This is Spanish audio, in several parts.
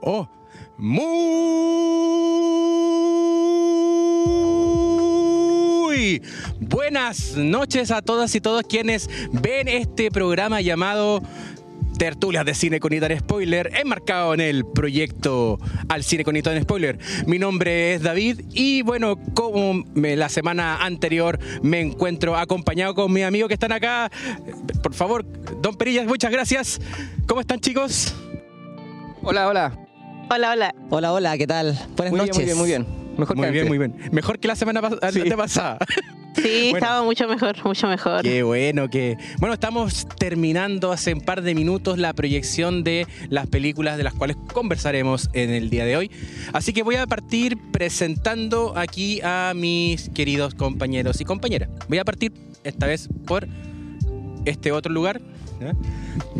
Oh, muy buenas noches a todas y todos quienes ven este programa llamado tertulias de cine con Itan Spoiler, enmarcado en el proyecto Al Cine con Itan Spoiler. Mi nombre es David y bueno, como me- la semana anterior me encuentro acompañado con mis amigos que están acá. Por favor, Don Perillas, muchas gracias. ¿Cómo están chicos? Hola, hola. Hola, hola. Hola, hola, ¿qué tal? Buenas Muy noches. bien, muy bien, muy bien. Mejor Muy que bien, antes. muy bien. Mejor que la semana pas- Sí. antepasada. Sí, Bueno. estaba mucho mejor, mucho mejor. Qué bueno que. Bueno, estamos terminando hace un par de minutos la proyección de las películas de las cuales conversaremos en el día de hoy. Así que voy a partir presentando aquí a mis queridos compañeros y compañeras. Voy a partir esta vez por este otro lugar, ¿ya?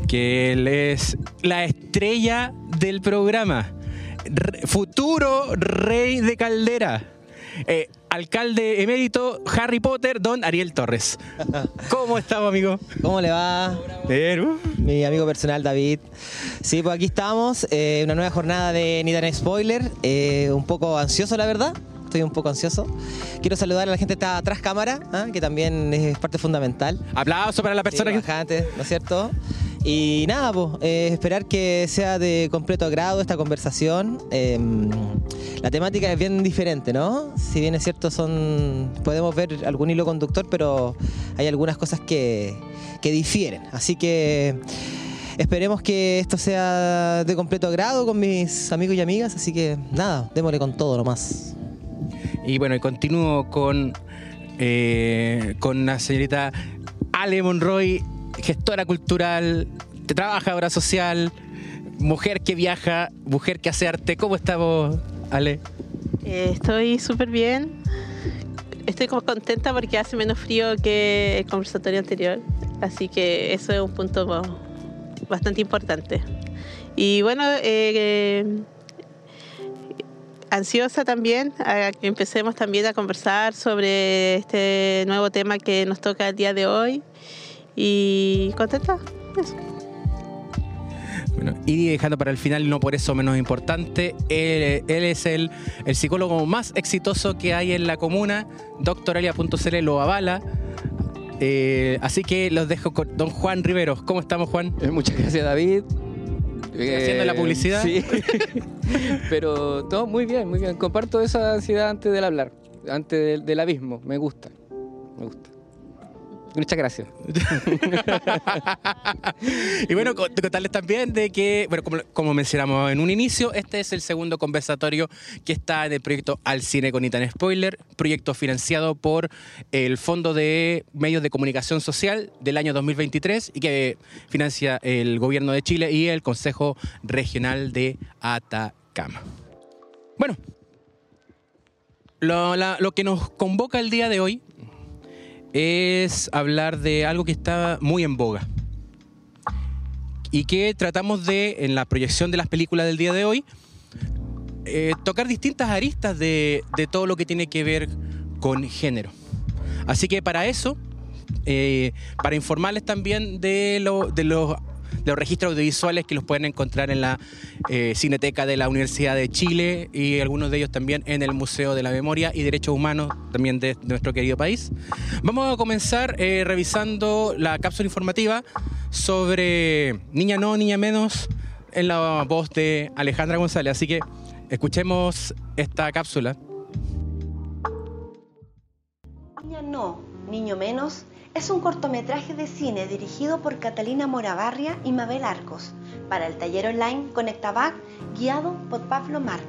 que él es la estrella del programa. Re- futuro rey de Caldera. Eh, alcalde emérito Harry Potter, don Ariel Torres. ¿Cómo estamos, amigo? ¿Cómo le va? Pero, Mi amigo personal David. Sí, pues aquí estamos, eh, una nueva jornada de Nidan Spoiler. eh, un poco ansioso, la verdad. Estoy un poco ansioso. Quiero saludar a la gente que está atrás cámara, ¿ah? que también es parte fundamental. aplauso para la persona Sí, que. bajante, ¿no es cierto? Y nada, pues, esperar que sea de completo agrado esta conversación. Eh, la temática es bien diferente, ¿no? Si bien es cierto, son podemos ver algún hilo conductor, pero hay algunas cosas que, que difieren. Así que esperemos que esto sea de completo agrado con mis amigos y amigas. Así que nada, démosle con todo nomás. Y bueno, y continúo con, eh, con la señorita Ale Monroy, gestora cultural, trabajadora social, mujer que viaja, mujer que hace arte. ¿Cómo estamos, Ale? Eh, estoy súper bien. Estoy como contenta porque hace menos frío que el conversatorio anterior. Así que eso es un punto bastante importante. Y bueno, eh, ansiosa también a que empecemos también a conversar sobre este nuevo tema que nos toca el día de hoy. Y contenta. Eso. Bueno, y dejando para el final, no por eso menos importante, él, él es el, el psicólogo más exitoso que hay en la comuna. Doctoralia.cl lo avala. Eh, así que los dejo con don Juan Riveros. ¿Cómo estamos, Juan? Eh, Muchas gracias, David. Eh, haciendo la publicidad? Sí. Pero todo muy bien, muy bien. Comparto esa ansiedad antes del hablar, antes del, del abismo. Me gusta. Me gusta. Muchas gracias. y bueno, con- contarles también de que, bueno, como, como mencionamos en un inicio, este es el segundo conversatorio que está en el proyecto Al Cine con Itan Spoiler, proyecto financiado por el Fondo de Medios de Comunicación Social del año 2023 y que financia el Gobierno de Chile y el Consejo Regional de Atacama. Bueno, lo que nos convoca el día de hoy es hablar de algo que está muy en boga y que tratamos de, en la proyección de las películas del día de hoy, eh, tocar distintas aristas de, de todo lo que tiene que ver con género. Así que para eso, eh, para informarles también de, lo- de los, de los registros audiovisuales que los pueden encontrar en la eh, Cineteca de la Universidad de Chile y algunos de ellos también en el Museo de la Memoria y Derechos Humanos también de, nuestro querido país. Vamos a comenzar eh, revisando la cápsula informativa sobre Niña No, Niña Menos en la voz de Alejandra González. Así que escuchemos esta cápsula. Niña No, Niño Menos es un cortometraje de cine dirigido por Catalina Morabarria y Mabel Arcos para el taller online Conectabac guiado por Pablo Marc.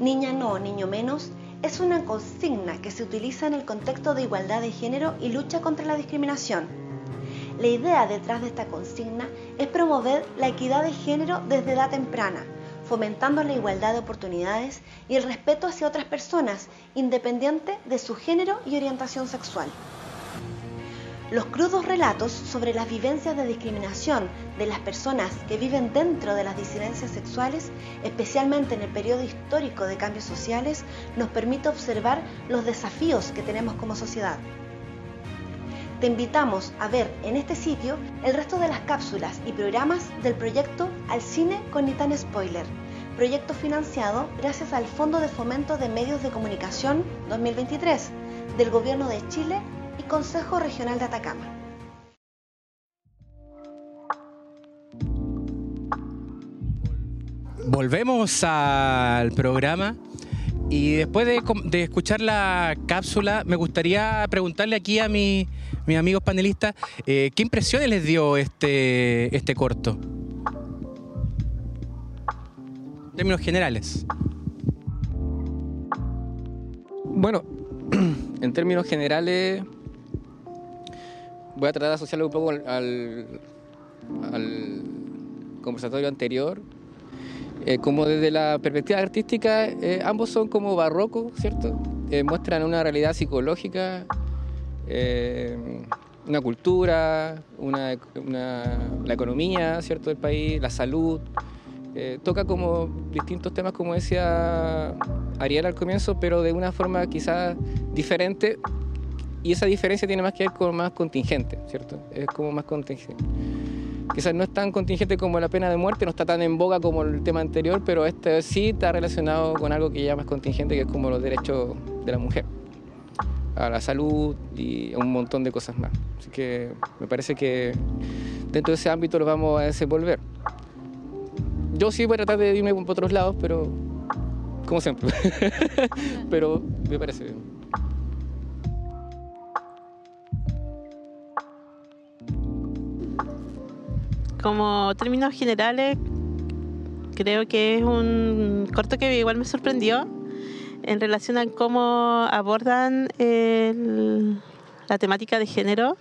Niña No, Niño Menos es una consigna que se utiliza en el contexto de igualdad de género y lucha contra la discriminación. La idea detrás de esta consigna es promover la equidad de género desde edad temprana, fomentando la igualdad de oportunidades y el respeto hacia otras personas, independiente de su género y orientación sexual. Los crudos relatos sobre las vivencias de discriminación de las personas que viven dentro de las disidencias sexuales, especialmente en el periodo histórico de cambios sociales, nos permite observar los desafíos que tenemos como sociedad. Te invitamos a ver en este sitio el resto de las cápsulas y programas del proyecto Al Cine con ni tan spoiler, proyecto financiado gracias al Fondo de Fomento de Medios de Comunicación 2023 del Gobierno de Chile y Consejo Regional de Atacama. Volvemos al programa y después de escuchar la cápsula, me gustaría preguntarle aquí a mi- mis amigos panelistas eh, qué impresiones les dio este, este corto. En términos generales. Bueno, en términos generales, voy a tratar de asociarlo un poco al, conversatorio anterior. Eh, como desde la perspectiva artística, eh, ambos son como barrocos, ¿cierto? Eh, muestran una realidad psicológica, una cultura, una, una- la economía, ¿cierto? Del país, la salud. Toca como distintos temas, como decía Ariel al comienzo, pero de una forma quizás diferente. Y esa diferencia tiene más que ver con más contingente, ¿cierto? Es como más contingente. Quizás no es tan contingente como la pena de muerte, no está tan en boga como el tema anterior, pero este sí está relacionado con algo que ya más contingente, que es como los derechos de la mujer, a la salud y a un montón de cosas más. Así que me parece que dentro de ese ámbito lo vamos a desenvolver. Yo sí voy a tratar de irme por otros lados, pero como siempre. pero me parece bien. Como términos generales, creo que es un corto que igual me sorprendió en relación a cómo abordan la temática de género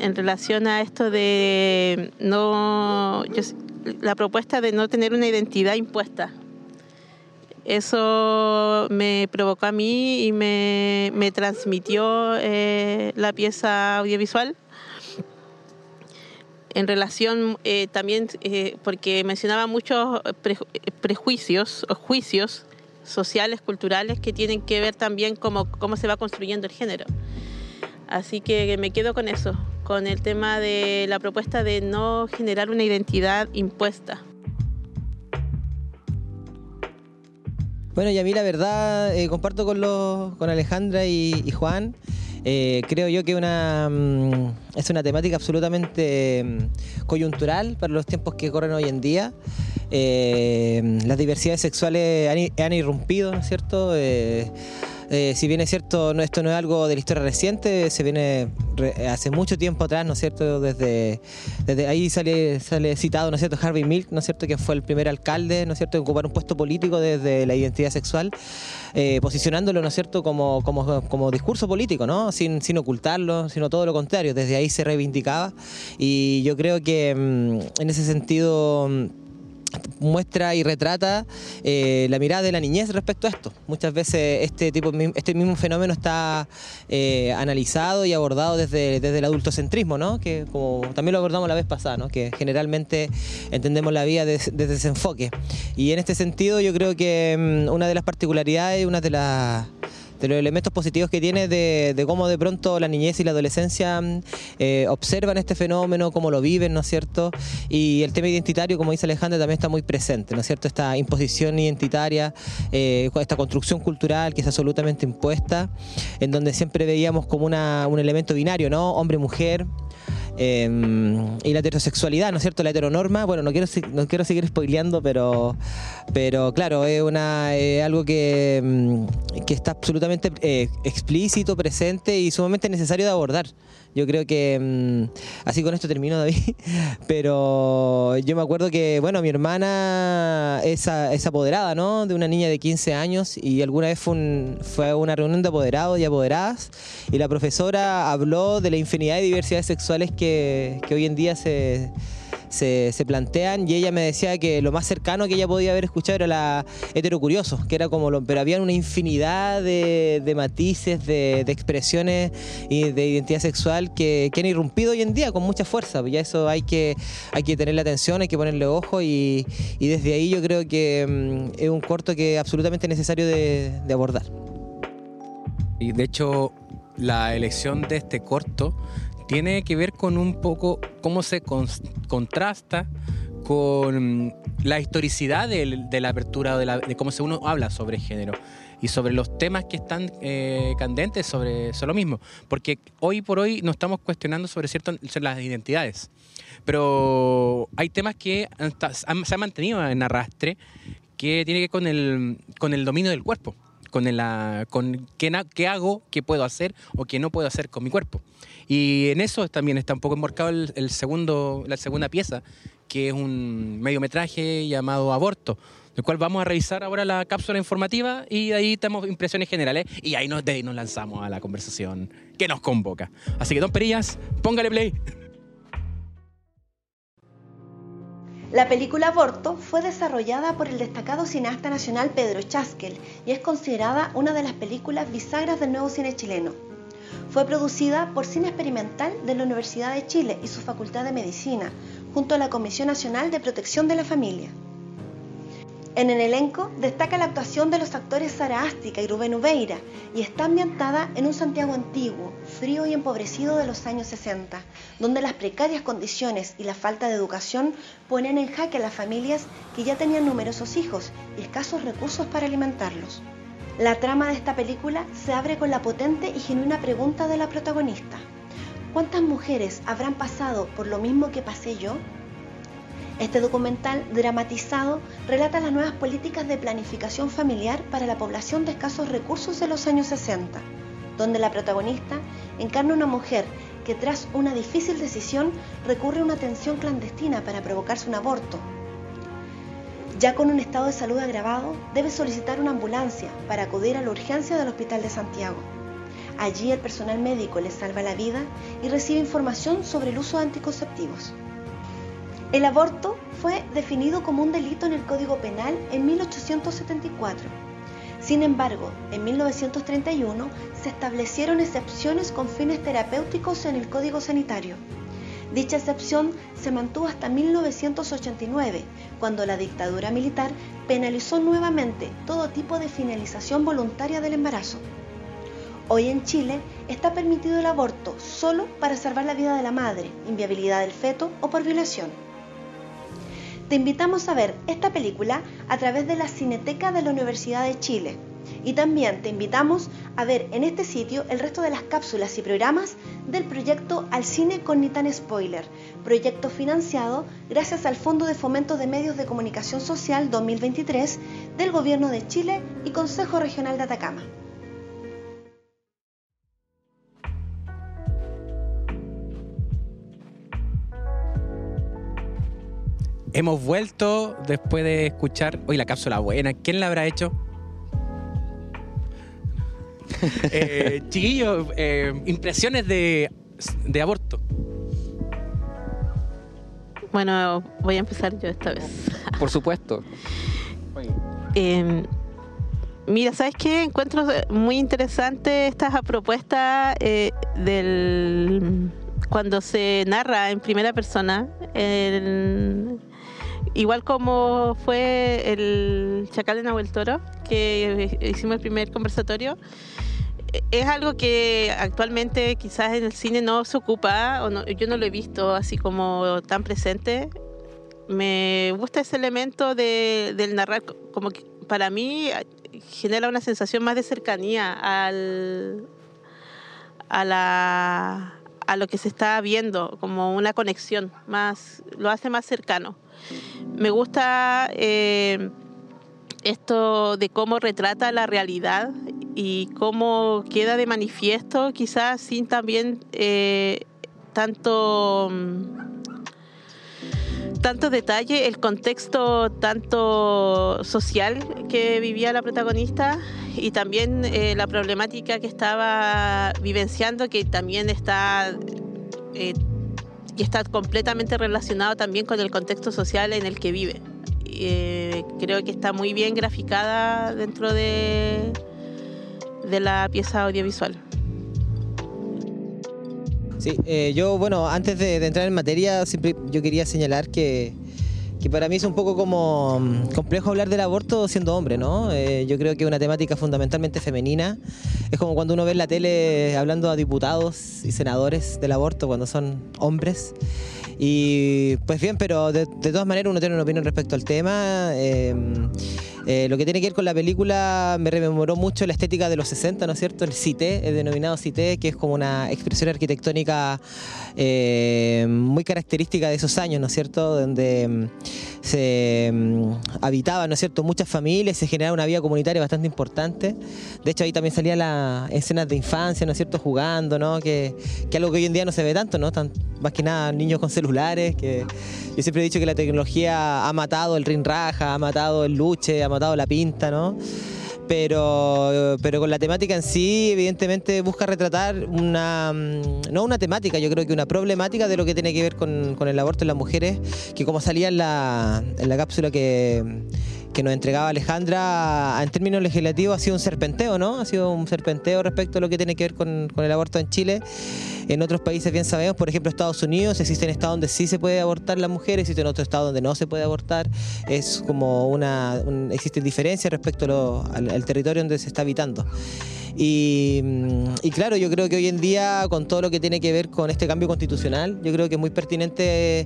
en relación a esto de no la propuesta de no tener una identidad impuesta. Eso me provocó a mí y me, me transmitió eh, la pieza audiovisual en relación eh, también, eh, porque mencionaba muchos preju- prejuicios o juicios sociales, culturales, que tienen que ver también cómo, cómo se va construyendo el género. Así que me quedo con eso, con el tema de la propuesta de no generar una identidad impuesta. Bueno, y a mí la verdad, eh, comparto con, los, con Alejandra y Juan. Eh, creo yo que una, mm, es una temática absolutamente mm, coyuntural para los tiempos que corren hoy en día. Eh, las diversidades sexuales han, irrumpido, ¿no es cierto? Eh, si bien es cierto, no, esto no es algo de la historia reciente, se viene re- hace mucho tiempo atrás, ¿no es cierto? Desde, desde ahí sale, sale citado, ¿no es cierto? Harvey Milk, ¿no es cierto? Que fue el primer alcalde, ¿no es cierto? En ocupar un puesto político desde la identidad sexual, eh, posicionándolo, ¿no es cierto? Como, como, como discurso político, ¿no? Sin, sin ocultarlo, sino todo lo contrario. Desde ahí se reivindicaba y yo creo que mm, en ese sentido... muestra y retrata eh, la mirada de la niñez respecto a esto. Muchas veces este tipo este mismo fenómeno está eh, analizado y abordado desde, desde el adultocentrismo, ¿no? Que como también lo abordamos la vez pasada, ¿no? Que generalmente entendemos la vida des- desde ese enfoque. Y en este sentido yo creo que mm, una de las particularidades, una de las de los elementos positivos que tiene de, cómo de pronto la niñez y la adolescencia mm, eh, observan este fenómeno, cómo lo viven, ¿no es cierto? Y el tema identitario, como dice Alejandra, también está muy presente, ¿no es cierto? Esta imposición identitaria, eh, esta construcción cultural que es absolutamente impuesta, en donde siempre veíamos como una, un elemento binario, ¿no? Hombre-mujer. Eh, y la heterosexualidad, ¿no es cierto? La heteronorma, bueno, no quiero, no quiero seguir spoileando, pero, pero claro, es una, eh, algo que, mm, que está absolutamente eh, explícito, presente y sumamente necesario de abordar. Yo creo que, mm, así con esto termino, David, pero yo me acuerdo que, bueno, mi hermana es, es apoderada, ¿no? De una niña de 15 años y alguna vez fue, un- fue a una reunión de apoderados y apoderadas y la profesora habló de la infinidad de diversidades sexuales que, que hoy en día se, se, se plantean y ella me decía que lo más cercano que ella podía haber escuchado era la heterocurioso, que era como lo, pero había una infinidad de, de matices, de, de expresiones y de identidad sexual que, que han irrumpido hoy en día con mucha fuerza. Ya eso hay que, hay que tenerle atención, hay que ponerle ojo y, y desde ahí yo creo que mm, es un corto que es absolutamente necesario de, de abordar. Y de hecho, la elección de este corto tiene que ver con un poco cómo se cons- contrasta con la historicidad del- de, la apertura de, la- de cómo se uno habla sobre género y sobre los temas que están eh, candentes sobre eso lo mismo. Porque hoy por hoy nos estamos cuestionando sobre ciertas sobre las identidades. Pero hay temas que han se han mantenido en arrastre que tiene que ver con el, con el dominio del cuerpo, con, el, ah, con qué, qué hago, qué puedo hacer o qué no puedo hacer con mi cuerpo. Y en eso también está un poco enmarcado el, segundo, la segunda pieza, que es un mediometraje llamado Aborto, del cual vamos a revisar ahora la cápsula informativa y ahí tenemos impresiones generales y ahí nos, de ahí nos lanzamos a la conversación que nos convoca. Así que, don Perillas, póngale play. La película Aborto fue desarrollada por el destacado cineasta nacional Pedro Chaskel y es considerada una de las películas bisagras del nuevo cine chileno. Fue producida por Cine Experimental de la Universidad de Chile y su Facultad de Medicina, junto a la Comisión Nacional de Protección de la Familia. En el elenco destaca la actuación de los actores Sara Ástica y Rubén Ubeira y está ambientada en un Santiago antiguo, frío y empobrecido de los años 60, donde las precarias condiciones y la falta de educación ponen en jaque a las familias que ya tenían numerosos hijos y escasos recursos para alimentarlos. La trama de esta película se abre con la potente y genuina pregunta de la protagonista. ¿Cuántas mujeres habrán pasado por lo mismo que pasé yo? Este documental dramatizado relata las nuevas políticas de planificación familiar para la población de escasos recursos de los años 60, donde la protagonista encarna una mujer que tras una difícil decisión recurre a una atención clandestina para provocarse un aborto. Ya con un estado de salud agravado, debe solicitar una ambulancia para acudir a la urgencia del Hospital de Santiago. Allí el personal médico le salva la vida y recibe información sobre el uso de anticonceptivos. El aborto fue definido como un delito en el Código Penal en 1874. Sin embargo, en 1931 se establecieron excepciones con fines terapéuticos en el Código Sanitario. Dicha excepción se mantuvo hasta 1989, cuando la dictadura militar penalizó nuevamente todo tipo de finalización voluntaria del embarazo. Hoy en Chile está permitido el aborto solo para salvar la vida de la madre, inviabilidad del feto o por violación. Te invitamos a ver esta película a través de la Cineteca de la Universidad de Chile. Y también te invitamos a ver en este sitio el resto de las cápsulas y programas del proyecto Al Cine con Ni Tan Spoiler, proyecto financiado gracias al Fondo de Fomento de Medios de Comunicación Social 2023 del Gobierno de Chile y Consejo Regional de Atacama. Hemos vuelto después de escuchar. Hoy la cápsula buena. ¿Quién la habrá hecho? eh, chiquillos, eh, impresiones de, de aborto. Bueno, voy a empezar yo esta vez. Por supuesto. Eh, mira, ¿sabes qué? Encuentro muy interesante esta propuesta eh, del cuando se narra en primera persona. el- igual como fue el Chacal de Nahuel Toro, que hicimos el primer conversatorio. Es algo que actualmente quizás en el cine no se ocupa, o yo no lo he visto así como tan presente, me gusta ese elemento de, del narrar, co- como que para mí genera una sensación más de cercanía al, a, la, a lo que se está viendo, como una conexión, más, lo hace más cercano. Me gusta eh, esto de cómo retrata la realidad y cómo queda de manifiesto, quizás sin también eh, tanto... mm, tanto detalle, el contexto tanto social que vivía la protagonista y también eh, la problemática que estaba vivenciando, que también está, eh, está completamente relacionado también con el contexto social en el que vive. Eh, creo que está muy bien graficada dentro de, de la pieza audiovisual. Sí, eh, yo, bueno, antes de, de entrar en materia, siempre yo quería señalar que, que para mí es un poco como mm, complejo hablar del aborto siendo hombre, ¿no? Eh, yo creo que es una temática fundamentalmente femenina. Es como cuando uno ve en la tele hablando a diputados y senadores del aborto cuando son hombres. Y pues bien, pero de, de todas maneras uno tiene una opinión respecto al tema. eh, eh, lo que tiene que ver con la película me rememoró mucho la estética de los 60, ¿no es cierto? El cité, el denominado cité, que es como una expresión arquitectónica eh, muy característica de esos años, ¿no es cierto? Donde mm, se mm, habitaban, ¿no es cierto?, muchas familias, se generaba una vida comunitaria bastante importante. De hecho, ahí también salían las escenas de infancia, ¿no es cierto?, jugando, ¿no? Que, que algo que hoy en día no se ve tanto, ¿no? Más que nada niños con celulares, que yo siempre he dicho que la tecnología ha matado el ring raja, ha matado el luche, ha matado la pinta, ¿no? Pero, pero con la temática en sí, evidentemente busca retratar una, mm, no una temática, yo creo que una problemática de lo que tiene que ver con, el aborto en las mujeres, que como salía en la, en la cápsula que, que nos entregaba Alejandra, en términos legislativos ha sido un serpenteo, ¿no? Ha sido un serpenteo respecto a lo que tiene que ver con el aborto en Chile. En otros países bien sabemos, por ejemplo Estados Unidos, existen estados donde sí se puede abortar la mujer, existen otros estados donde no se puede abortar. Es como una, un- existen diferencias respecto al, territorio donde se está habitando. Y, mm, y claro, yo creo que hoy en día, con todo lo que tiene que ver con este cambio constitucional, yo creo que es muy pertinente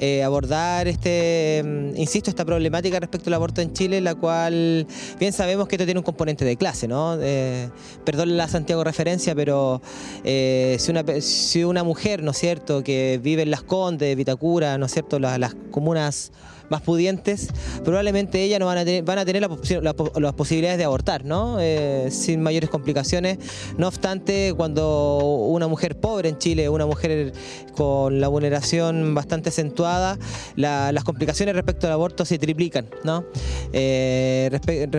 eh, abordar este, mm, insisto, esta problemática respecto al aborto en Chile, la cual bien sabemos que esto tiene un componente de clase, ¿no? Eh, perdón la Santiago referencia, pero eh, si, una, si una mujer, ¿no es cierto?, que vive en Las Condes, Vitacura, ¿no es cierto?, las, comunas más pudientes, probablemente ellas no van a tener, van a tener la las posibilidades de abortar, ¿no? Eh, sin mayores complicaciones. No obstante, cuando una mujer pobre en Chile, una mujer con la vulneración bastante acentuada, la- las complicaciones respecto al aborto se triplican, ¿no? Eh,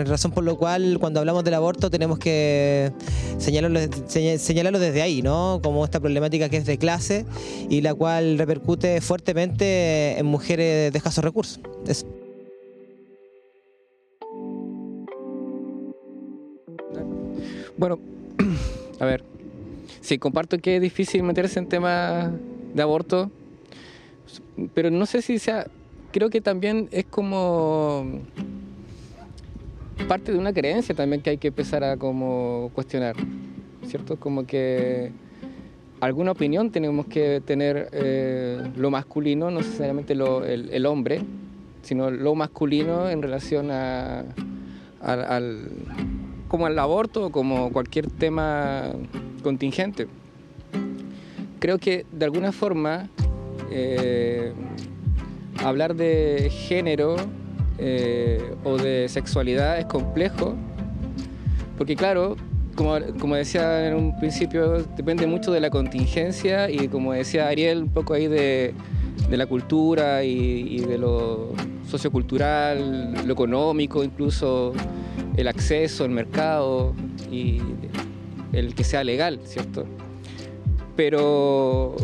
razón por lo cual, cuando hablamos del aborto, tenemos que señalarlo, seña- señalarlo desde ahí, ¿no? Como esta que es de clase y la cual repercute fuertemente en mujeres de escasos recursos. Bueno, a ver, sí, comparto que es difícil meterse en temas de aborto, pero no sé si sea, creo que también es como parte de una creencia también que hay que empezar a como cuestionar, ¿cierto? Como que alguna opinión tenemos que tener eh, lo masculino, no necesariamente lo- el, hombre, sino lo masculino en relación a, al- como al aborto o como cualquier tema contingente. Creo que de alguna forma eh, hablar de género eh, o de sexualidad es complejo, porque claro, como, como decía en un principio, depende mucho de la contingencia y como decía Ariel, un poco ahí de, de la cultura y, de lo sociocultural, lo económico, incluso el acceso, el mercado y el que sea legal, ¿cierto? Pero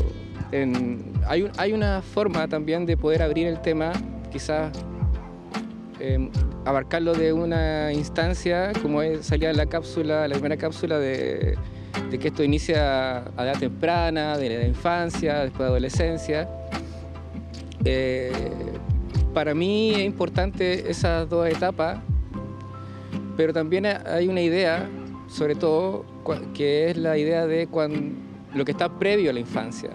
hay, hay una forma también de poder abrir el tema, quizás eh, abarcarlo de una instancia, como salía la cápsula, la primera cápsula de, que esto inicia a edad temprana, de la infancia, después de adolescencia. Eh, para mí es importante esas dos etapas, pero también hay una idea, sobre todo, que es la idea de lo que está previo a la infancia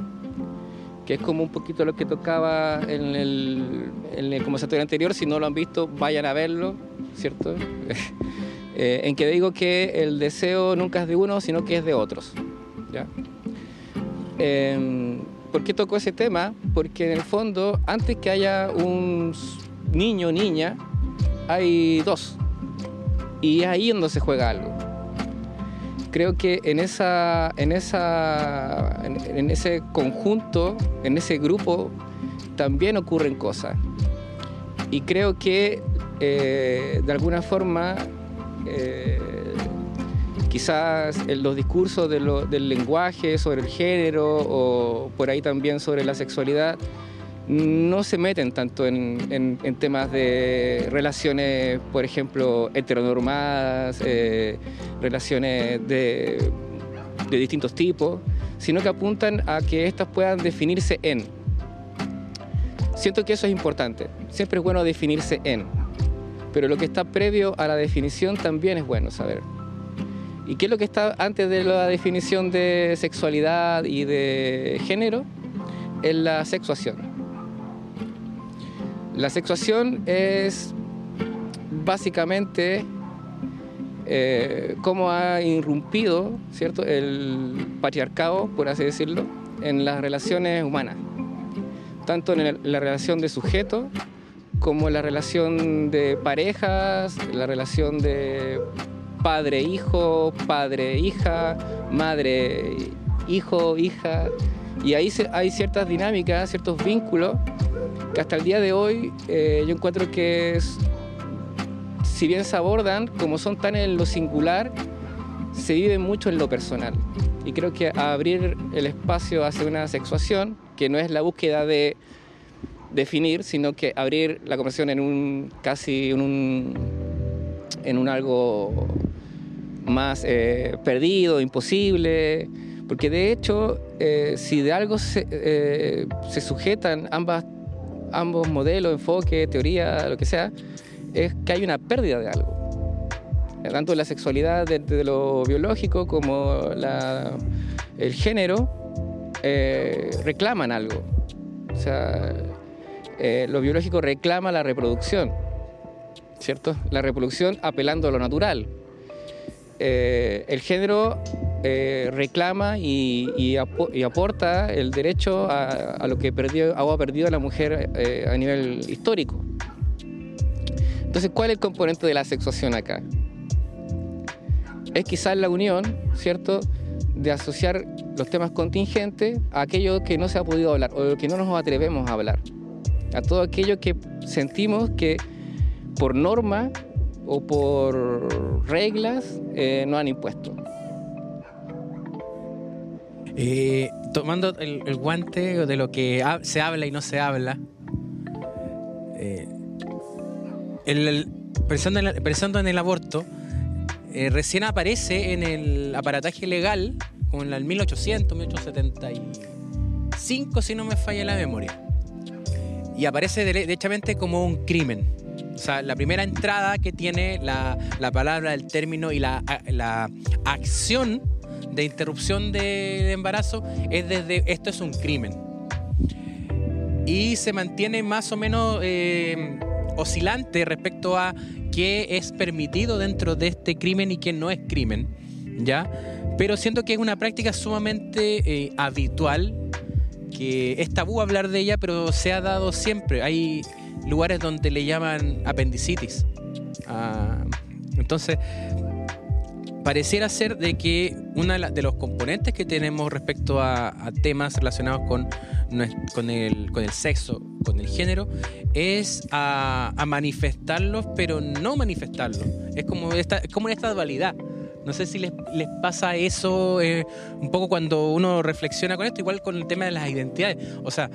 que es como un poquito lo que tocaba en el, en el conversatorio anterior. Si no lo han visto, vayan a verlo, ¿cierto? Eh, en que digo que el deseo nunca es de uno, sino que es de otros. ¿ya? Eh, ¿Por qué tocó ese tema? Porque en el fondo, antes que haya un niño o niña, hay dos. Y es ahí donde se juega algo creo que en esa en esa en, ese conjunto en ese grupo también ocurren cosas. Y creo que eh, de alguna forma eh, quizás los discursos del lenguaje sobre el género o por ahí también sobre la sexualidad no se meten tanto en, temas de relaciones, por ejemplo, heteronormadas, eh, relaciones de, de distintos tipos, sino que apuntan a que éstas puedan definirse en. siento que eso es importante. Siempre es bueno definirse en. Pero lo que está previo a la definición también es bueno saber. ¿Y qué es lo que está antes de la definición de sexualidad y de género? Es la sexuación. La sexuación es básicamente eh, cómo ha irrumpido ¿cierto? el patriarcado, por así decirlo, en las relaciones humanas, tanto en la relación de sujeto como en la relación de parejas, la relación de padre-hijo, padre-hija, madre-hijo, hija. Y ahí hay ciertas dinámicas, ciertos vínculos hasta el día de hoy eh, yo encuentro que si bien se abordan, como son tan en lo singular, se vive mucho en lo personal. Y creo que abrir el espacio hacia una sexuación, que no es la búsqueda de definir, sino que abrir la conversación en un casi en un, en un algo más eh, perdido, imposible, porque de hecho, eh, si de algo se, se, sujetan ambas, ambos modelos, enfoque, teoría, lo que sea, es que hay una pérdida de algo. Tanto la sexualidad desde lo biológico como la, el género reclaman algo. O sea, lo biológico reclama la reproducción, ¿cierto? La reproducción apelando a lo natural. Eh, el género eh, reclama y, aporta el derecho a, lo que ha perdido la mujer eh, a nivel histórico. Entonces, ¿cuál es el componente de la sexuación acá? Es quizás la unión, ¿cierto?, de asociar los temas contingentes a aquello que no se ha podido hablar o que no nos atrevemos a hablar. A todo aquello que sentimos que por norma o por reglas eh, no han impuesto. Eh, tomando el, guante de lo que se habla y no se habla, eh, pensando, en el aborto, recién aparece en el aparataje legal, como en el 1800, 1875, si no me falla la memoria. Y aparece derechamente como un crimen o sea, la primera entrada que tiene la, palabra, el término y la, acción de interrupción de, embarazo es desde esto es un crimen. Y se mantiene más o menos eh, oscilante respecto a qué es permitido dentro de este crimen y qué no es crimen. ¿Ya? Pero siento que es una práctica sumamente eh, habitual, que es tabú hablar de ella, pero se ha dado siempre. Hay lugares donde le llaman apendicitis. Ah, entonces, pareciera ser de que uno de los componentes que tenemos respecto a, temas relacionados con, con, el, con el sexo, con el género, es a, manifestarlos, pero no manifestarlos. Es como esta, es como esta dualidad. No sé si les, pasa eso eh, un poco cuando uno reflexiona con esto, igual con el tema de las identidades. O sea,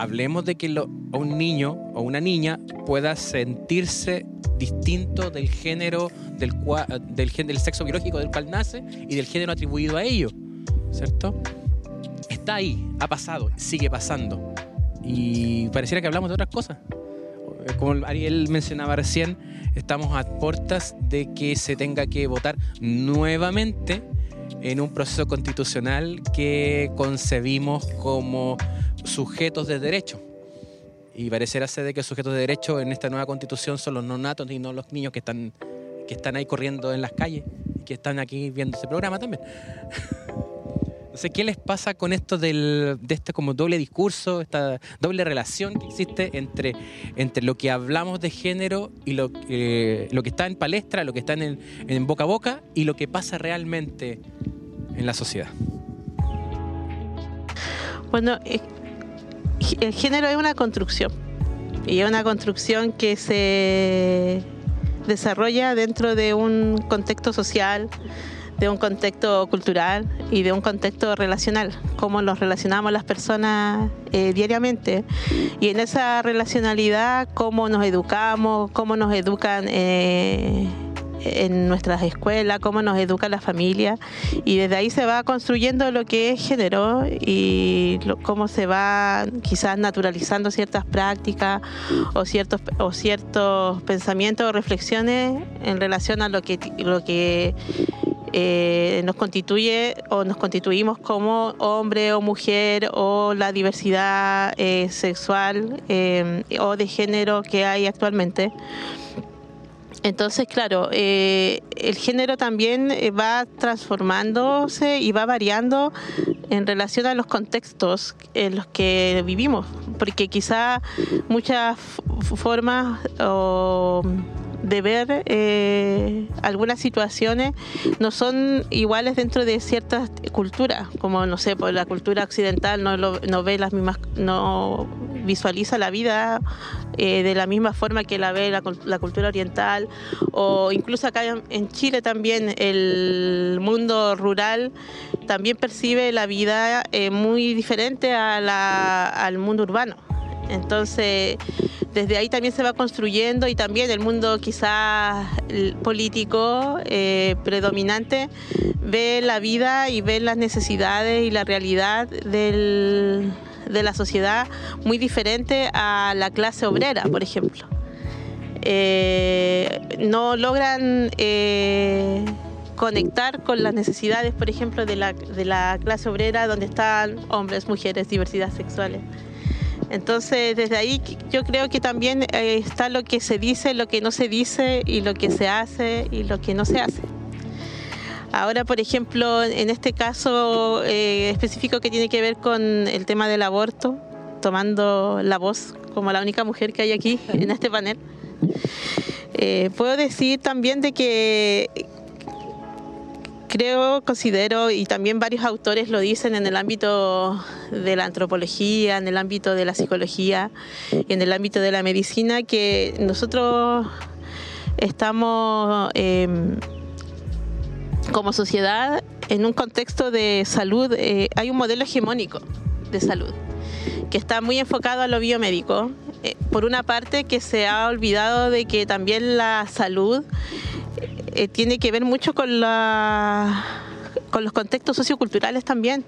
hablemos de que un niño o una niña pueda sentirse distinto del género del, del, del sexo biológico del cual nace y del género atribuido a ello, ¿cierto? Está ahí, ha pasado, sigue pasando. Y pareciera que hablamos de otras cosas. Como Ariel mencionaba recién, estamos a puertas de que se tenga que votar nuevamente en un proceso constitucional que concebimos como sujetos de derecho. Y parecerá ser de que sujetos de derecho en esta nueva constitución son los no natos y no los niños que están, que están ahí corriendo en las calles y que están aquí viendo este programa también. No sé qué les pasa con esto del, de este como doble discurso, esta doble relación que existe entre, entre lo que hablamos de género y lo, eh, lo que está en palestra, lo que está en, en boca a boca y lo que pasa realmente en la sociedad. Bueno, eh, el género es una construcción y es una construcción que se desarrolla dentro de un contexto social, de un contexto cultural y de un contexto relacional, cómo nos relacionamos las personas eh, diariamente. Y en esa relacionalidad, cómo nos educamos, cómo nos educan eh, en nuestras escuelas, cómo nos educa la familia y desde ahí se va construyendo lo que es género y cómo se va quizás naturalizando ciertas prácticas o ciertos o ciertos pensamientos o reflexiones en relación a lo que lo que eh, nos constituye o nos constituimos como hombre o mujer o la diversidad eh, sexual eh, o de género que hay actualmente. Entonces, claro, el género también va transformándose y va variando en relación a los contextos en los que vivimos, porque quizá muchas formas o de ver eh, algunas situaciones no son iguales dentro de ciertas culturas, como no sé, por la cultura occidental no, no ve las mismas, no visualiza la vida eh, de la misma forma que la ve la, cultura oriental, o incluso acá en Chile también el mundo rural también percibe la vida eh, muy diferente a la, al mundo urbano. Entonces, desde ahí también se va construyendo y también el mundo quizás político eh, predominante ve la vida y ve las necesidades y la realidad de la sociedad muy diferente a la clase obrera, por ejemplo. Eh, no logran eh, conectar con las necesidades, por ejemplo, de la, de la clase obrera, donde están hombres, mujeres, diversidad sexuales. Entonces, desde ahí yo creo que también eh, está lo que se dice, lo que no se dice y lo que se hace y lo que no se hace. Ahora, por ejemplo, en este caso eh, específico que tiene que ver con el tema del aborto, tomando la voz como la única mujer que hay aquí en este panel, eh, puedo decir también de que creo, considero, y también varios autores lo dicen en el ámbito de la antropología, en el ámbito de la psicología y en el ámbito de la medicina, que nosotros estamos em, como sociedad en un contexto de salud, eh, hay un modelo hegemónico de salud que está muy enfocado a lo biomédico. Eh, por una parte que se ha olvidado de que también la salud eh, tiene que ver mucho con, la, con los contextos socioculturales también.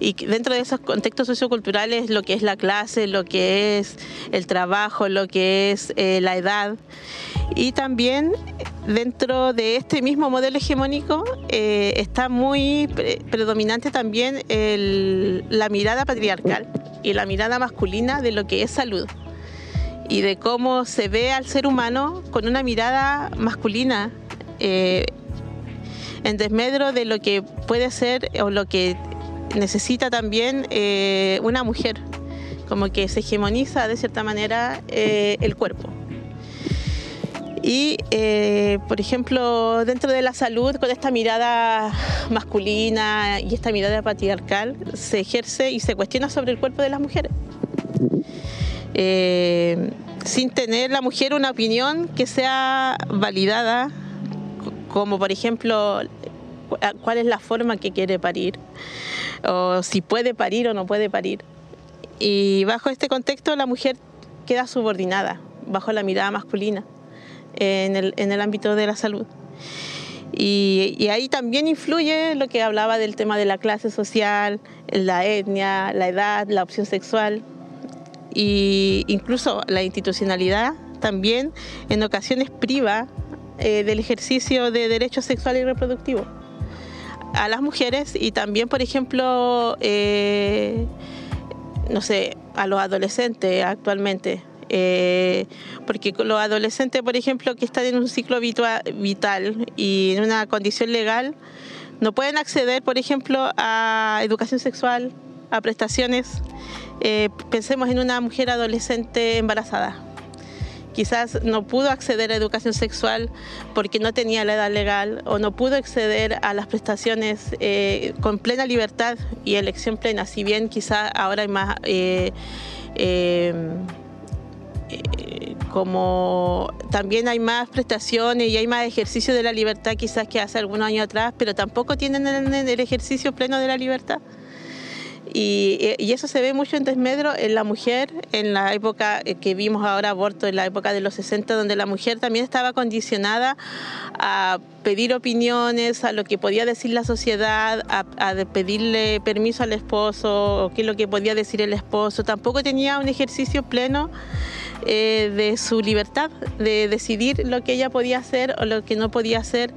Y dentro de esos contextos socioculturales, lo que es la clase, lo que es el trabajo, lo que es eh, la edad. Y también dentro de este mismo modelo hegemónico eh, está muy predominante también la mirada patriarcal y la mirada masculina de lo que es salud y de cómo se ve al ser humano con una mirada masculina eh, en desmedro de lo que puede ser o lo que necesita también eh, una mujer, como que se hegemoniza de cierta manera eh, el cuerpo. Y, por ejemplo, dentro de la salud, con esta mirada masculina y esta mirada patriarcal, se ejerce y se cuestiona sobre el cuerpo de las mujeres. sin tener la mujer una opinión que sea validada como por ejemplo cuál es la forma que quiere parir, o si puede parir o no puede parir. Y bajo este contexto la mujer queda subordinada, bajo la mirada masculina, en el, ámbito de la salud. Y, ahí también influye lo que hablaba del tema de la clase social, la etnia, la edad, la opción sexual e incluso la institucionalidad también en ocasiones priva eh, del ejercicio de derechos sexuales y reproductivos a las mujeres y también, por ejemplo, eh, no sé, a los adolescentes actualmente. Eh, porque los adolescentes, por ejemplo, que están en un ciclo vital y en una condición legal, no pueden acceder, por ejemplo, a educación sexual, a prestaciones. pensemos en una mujer adolescente embarazada quizás no pudo acceder a educación sexual porque no tenía la edad legal o no pudo acceder a las prestaciones eh, con plena libertad y elección plena, si bien quizás ahora hay más... Eh, eh, como también hay más prestaciones y hay más ejercicio de la libertad quizás que hace algunos años atrás, pero tampoco tienen el, ejercicio pleno de la libertad. Y, eso se ve mucho en desmedro en la mujer, en la época que vimos ahora aborto, en la época de los 60, donde la mujer también estaba condicionada a pedir opiniones, a lo que podía decir la sociedad, a, a pedirle permiso al esposo, o qué es lo que podía decir el esposo. Tampoco tenía un ejercicio pleno eh, de su libertad, de decidir lo que ella podía hacer o lo que no podía hacer,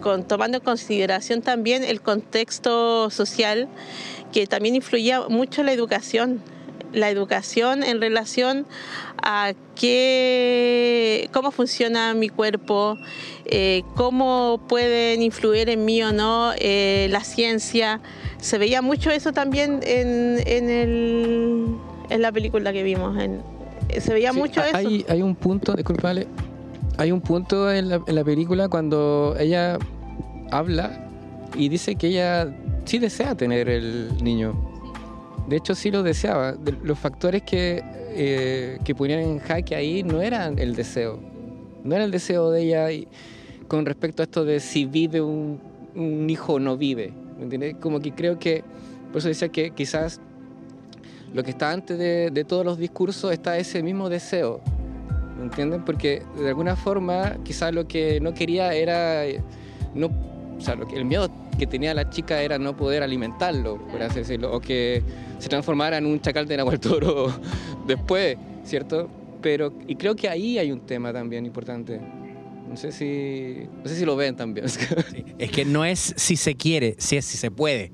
con, tomando en consideración también el contexto social que también influía mucho la educación, la educación en relación a qué, cómo funciona mi cuerpo, eh, cómo pueden influir en mí o no eh, la ciencia. Se veía mucho eso también en, en, el, en la película que vimos. Se veía mucho eso. Hay, hay un punto, disculpale, hay un punto en la, en la película cuando ella habla y dice que ella sí desea tener el niño. De hecho, sí lo deseaba. Los factores que, eh, que ponían en jaque ahí no eran el deseo. No era el deseo de ella con respecto a esto de si vive un, un hijo o no vive. ¿Me entiendes? Como que creo que, por eso decía que quizás lo que está antes de, de todos los discursos está ese mismo deseo. ¿Me entienden? Porque de alguna forma quizás lo que no quería era... No, o sea, lo que, el miedo que tenía la chica era no poder alimentarlo, por así decirlo, o que se transformara en un chacal de Nahuel Toro después, ¿cierto? Pero, y creo que ahí hay un tema también importante. No sé si, no sé si lo ven también. Es que no es si se quiere, si es si se puede.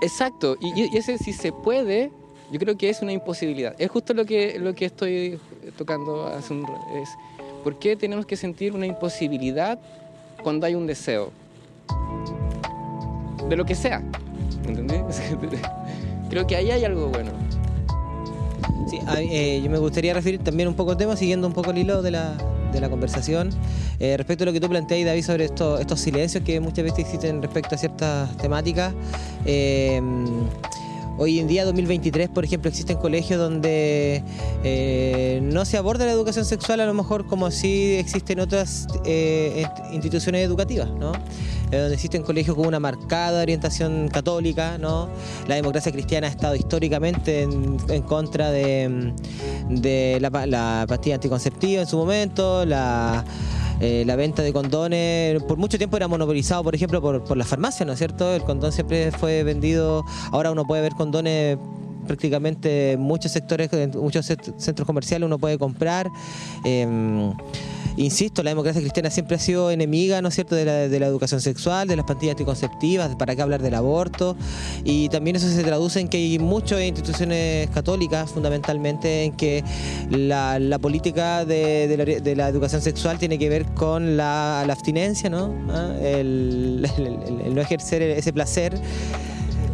Exacto, y, y ese si se puede, yo creo que es una imposibilidad. Es justo lo que, lo que estoy tocando hace un es ¿Por qué tenemos que sentir una imposibilidad cuando hay un deseo? De lo que sea. ¿Entendés? creo que ahí hay algo bueno. Sí, eh, yo me gustaría referir también un poco al tema, siguiendo un poco el hilo de la, de la conversación, eh, respecto a lo que tú planteas, David, sobre esto, estos silencios que muchas veces existen respecto a ciertas temáticas. Eh, Hoy en día, 2023, por ejemplo, existen colegios donde eh, no se aborda la educación sexual a lo mejor como si existen otras eh, instituciones educativas, ¿no? Eh, donde existen colegios con una marcada orientación católica, ¿no? La democracia cristiana ha estado históricamente en, en contra de, de la, la pastilla anticonceptiva en su momento, la eh, la venta de condones por mucho tiempo era monopolizado, por ejemplo, por, por las farmacias, ¿no es cierto? El condón siempre fue vendido, ahora uno puede ver condones prácticamente en muchos sectores, en muchos centros comerciales uno puede comprar. Eh, insisto, la democracia cristiana siempre ha sido enemiga, ¿no es cierto?, de la, de la educación sexual, de las pastillas anticonceptivas, para qué hablar del aborto. Y también eso se traduce en que hay muchas instituciones católicas, fundamentalmente, en que la, la política de, la, de, la, educación sexual tiene que ver con la, abstinencia, ¿no? ¿Ah? El no ejercer ese placer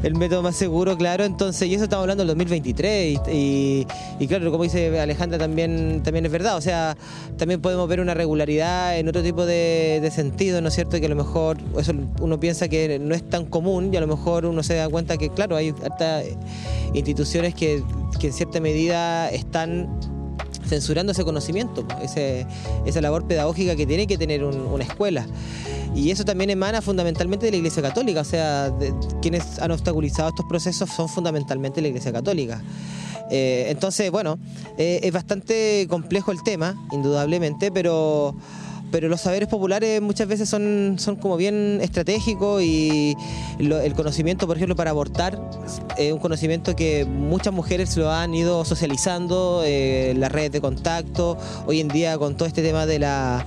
el método más seguro, claro. Entonces, y eso estamos hablando del 2023. Y, y, y, claro, como dice Alejandra, también, también es verdad. O sea, también podemos ver una regularidad en otro tipo de, sentido, ¿no es cierto? Que a lo mejor eso uno piensa que no es tan común y a lo mejor uno se da cuenta que, claro, hay hasta instituciones que, que en cierta medida están censurando ese conocimiento, ese, esa labor pedagógica que tiene que tener un, una escuela. Y eso también emana fundamentalmente de la Iglesia Católica, o sea, quienes han obstaculizado estos procesos son fundamentalmente la Iglesia Católica. Eh, entonces, bueno, eh, es bastante complejo el tema, indudablemente, pero pero los saberes populares muchas veces son, son como bien estratégicos y lo, el conocimiento, por ejemplo, para abortar, es un conocimiento que muchas mujeres lo han ido socializando, eh, las redes de contacto, hoy en día con todo este tema de la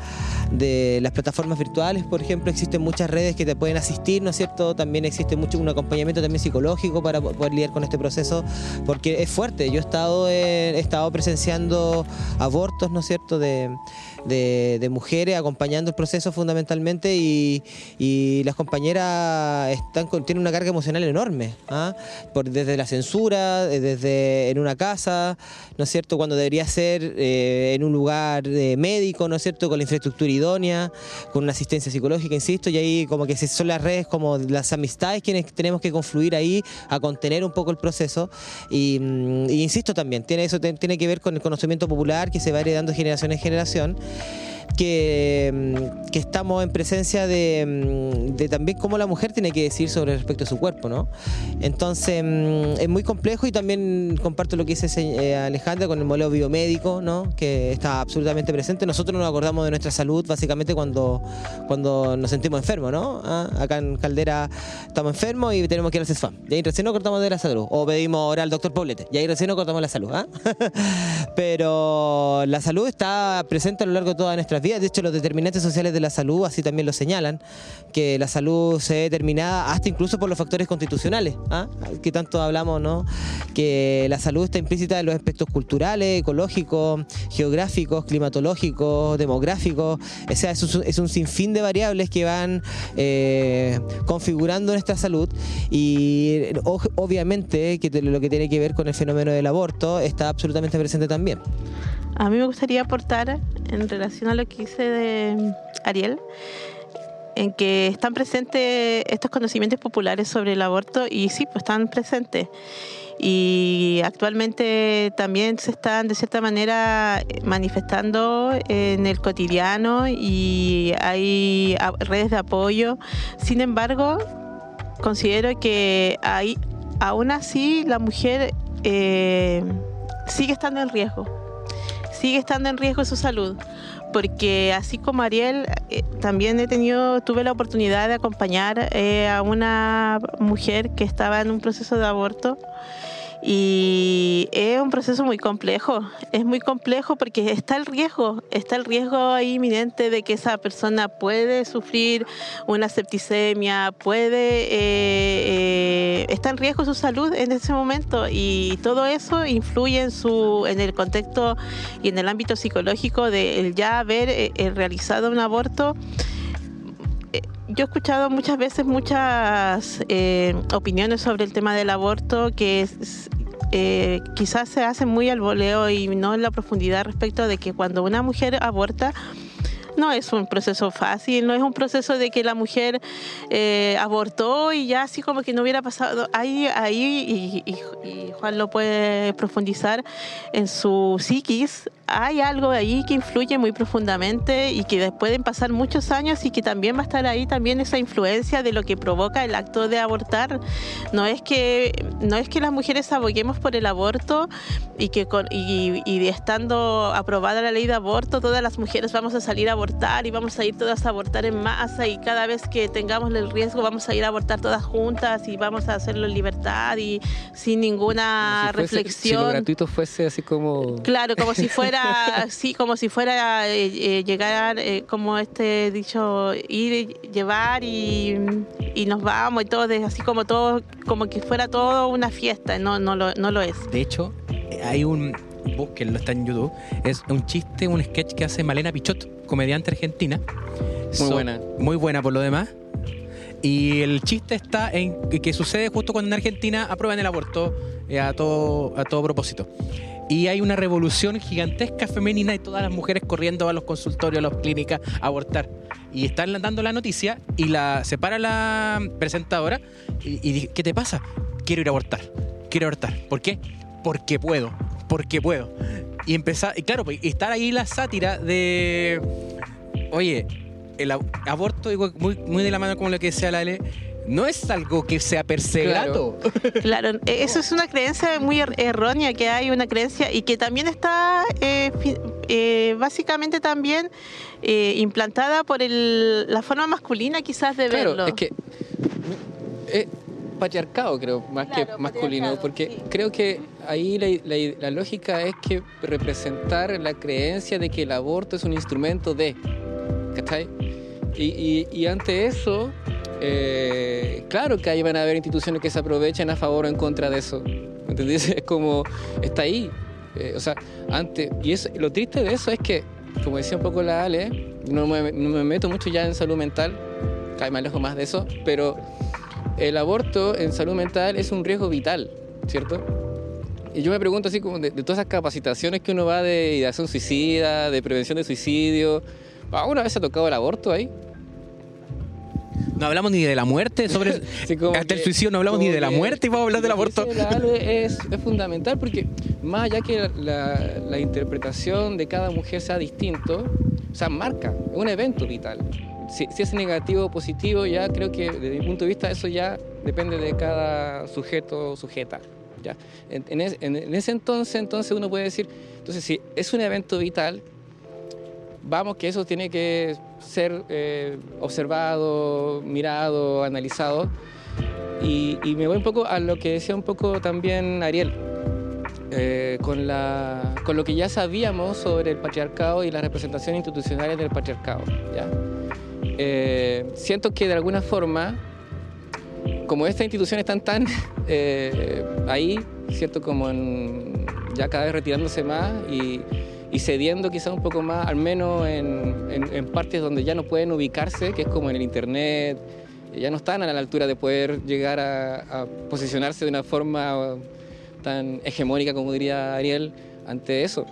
de las plataformas virtuales, por ejemplo, existen muchas redes que te pueden asistir, ¿no es cierto? También existe mucho un acompañamiento también psicológico para poder lidiar con este proceso, porque es fuerte. Yo he estado, en, he estado presenciando abortos, ¿no es cierto?, de, de, de mujeres acompañando el proceso fundamentalmente y, y las compañeras están con, tienen una carga emocional enorme, ¿ah? Por, desde la censura, desde en una casa, ¿no es cierto?, cuando debería ser eh, en un lugar eh, médico, ¿no es cierto?, con la infraestructura idónea, con una asistencia psicológica, insisto, y ahí como que son las redes como las amistades quienes tenemos que confluir ahí a contener un poco el proceso. Y, y insisto también, tiene eso tiene que ver con el conocimiento popular que se va heredando generación en generación. Thank you. Que, mm, que estamos en presencia de, mm, de también cómo la mujer tiene que decir sobre respecto a su cuerpo, ¿no? Entonces mm, es muy complejo y también comparto lo que dice eh, Alejandra con el modelo biomédico, ¿no? Que está absolutamente presente. Nosotros nos acordamos de nuestra salud básicamente cuando, cuando nos sentimos enfermos, ¿no? Ah, acá en Caldera estamos enfermos y tenemos que ir al CESFAM. Y ahí recién nos cortamos de la salud. O pedimos ahora al doctor Poblete. Y ahí recién nos cortamos la salud, ¿ah? Pero la salud está presente a lo largo de todas nuestras vidas. De hecho, los determinantes sociales de la salud así también lo señalan, que la salud se determinada hasta incluso por los factores constitucionales, ¿ah? que tanto hablamos, ¿no? Que la salud está implícita en los aspectos culturales, ecológicos, geográficos, climatológicos, demográficos. O sea, es un, es un sinfín de variables que van eh, configurando nuestra salud y obviamente que lo que tiene que ver con el fenómeno del aborto está absolutamente presente también. A mí me gustaría aportar en relación a lo que dice de Ariel, en que están presentes estos conocimientos populares sobre el aborto y sí, pues están presentes. Y actualmente también se están de cierta manera manifestando en el cotidiano y hay redes de apoyo. Sin embargo, considero que ahí, aún así la mujer eh, sigue estando en riesgo sigue estando en riesgo su salud. Porque así como Ariel, eh, también he tenido, tuve la oportunidad de acompañar eh, a una mujer que estaba en un proceso de aborto. Y es un proceso muy complejo, es muy complejo porque está el riesgo, está el riesgo inminente de que esa persona puede sufrir una septicemia, puede, eh, eh, está en riesgo su salud en ese momento y todo eso influye en, su, en el contexto y en el ámbito psicológico de el ya haber eh, eh, realizado un aborto yo he escuchado muchas veces muchas eh, opiniones sobre el tema del aborto que eh, quizás se hacen muy al voleo y no en la profundidad respecto de que cuando una mujer aborta no es un proceso fácil, no es un proceso de que la mujer eh, abortó y ya así como que no hubiera pasado. Ahí, ahí y- y Juan lo puede profundizar en su psiquis. Hay algo ahí que influye muy profundamente y que pueden pasar muchos años y que también va a estar ahí también esa influencia de lo que provoca el acto de abortar. No es que, no es que las mujeres aboguemos por el aborto y que con, y, y estando aprobada la ley de aborto, todas las mujeres vamos a salir a abortar y vamos a ir todas a abortar en masa y cada vez que tengamos el riesgo vamos a ir a abortar todas juntas y vamos a hacerlo en libertad y sin ninguna Si fuese- Si lo reflexión. gratuito fuese así como. Claro, como si fuera, sí, como si fuera eh, eh, llegar, eh, como este dicho, ir, llevar y, y nos vamos y todo, de- así como todo, como que fuera todo una fiesta, no, no, lo, no lo es. De hecho, hay un. Búsquenlo, está en YouTube. Es un chiste, un sketch que hace Malena Pichot, comediante argentina. Muy buena. Muy buena por lo demás. Y el chiste está en que- que sucede justo cuando en Argentina aprueban el aborto eh, a, todo, a todo propósito. Y hay una revolución gigantesca femenina y todas las mujeres corriendo a los consultorios, a las clínicas a abortar. Y están dando la noticia y la se para la presentadora y, dice, ¿qué te pasa? Quiero ir a abortar. Quiero abortar. ¿Por qué? Porque puedo. Porque puedo. Y empezar, y claro, pues, estar ahí la sátira de Oye, el ab- aborto, digo, muy, muy de la mano con lo que decía la L, no es algo que sea per se Claro. grato. Claro, eh, eso es una creencia muy er- errónea que hay, una creencia y que también está eh, eh, básicamente también eh, implantada por el, la forma masculina quizás de Claro, verlo. es que. Es patriarcado, creo, más Claro, que masculino. Porque sí. creo que ahí la, la- la lógica es que representar la creencia de que el aborto es un instrumento de. ¿Cachai? Y, y, y ante eso. Eh, claro que ahí van a haber instituciones que se aprovechen a favor o en contra de eso. ¿Me entendés? Es como, está ahí. Eh, o sea, antes, y eso, lo triste de eso es que, como decía un poco la Ale, no me, no me meto mucho ya en salud mental, vez me alejo más de eso, pero el aborto en salud mental es un riesgo vital, ¿cierto? Y yo me pregunto así como de, de todas esas capacitaciones que uno va de ideación suicida, de prevención de suicidio, ¿alguna vez se ha tocado el aborto ahí? No hablamos ni de la muerte, sobre hasta el suicidio no hablamos ni de la muerte y vamos a hablar del aborto. es, es fundamental porque más allá que la, la interpretación de cada mujer sea distinto, o sea, marca, es un evento vital. Si, si es negativo o positivo, ya creo que desde mi punto de vista eso ya depende de cada sujeto o sujeta. ¿ya? En, en es- en- en ese entonces, entonces uno puede decir, entonces si es un evento vital, vamos que eso tiene que ser eh, observado, mirado, analizado. Y, y me voy un poco a lo que decía un poco también Ariel, eh, con, la, con lo que ya sabíamos sobre el patriarcado y las representaciones institucionales del patriarcado. ¿ya? Eh, siento que de alguna forma, como estas instituciones están tan eh, ahí, ¿cierto? Como en- ya cada vez retirándose más y, y cediendo quizás un poco más, al menos en, en- en partes donde ya no pueden ubicarse, que es como en el Internet, ya no están a la altura de poder llegar a, a posicionarse de una forma tan hegemónica como diría Ariel ante eso.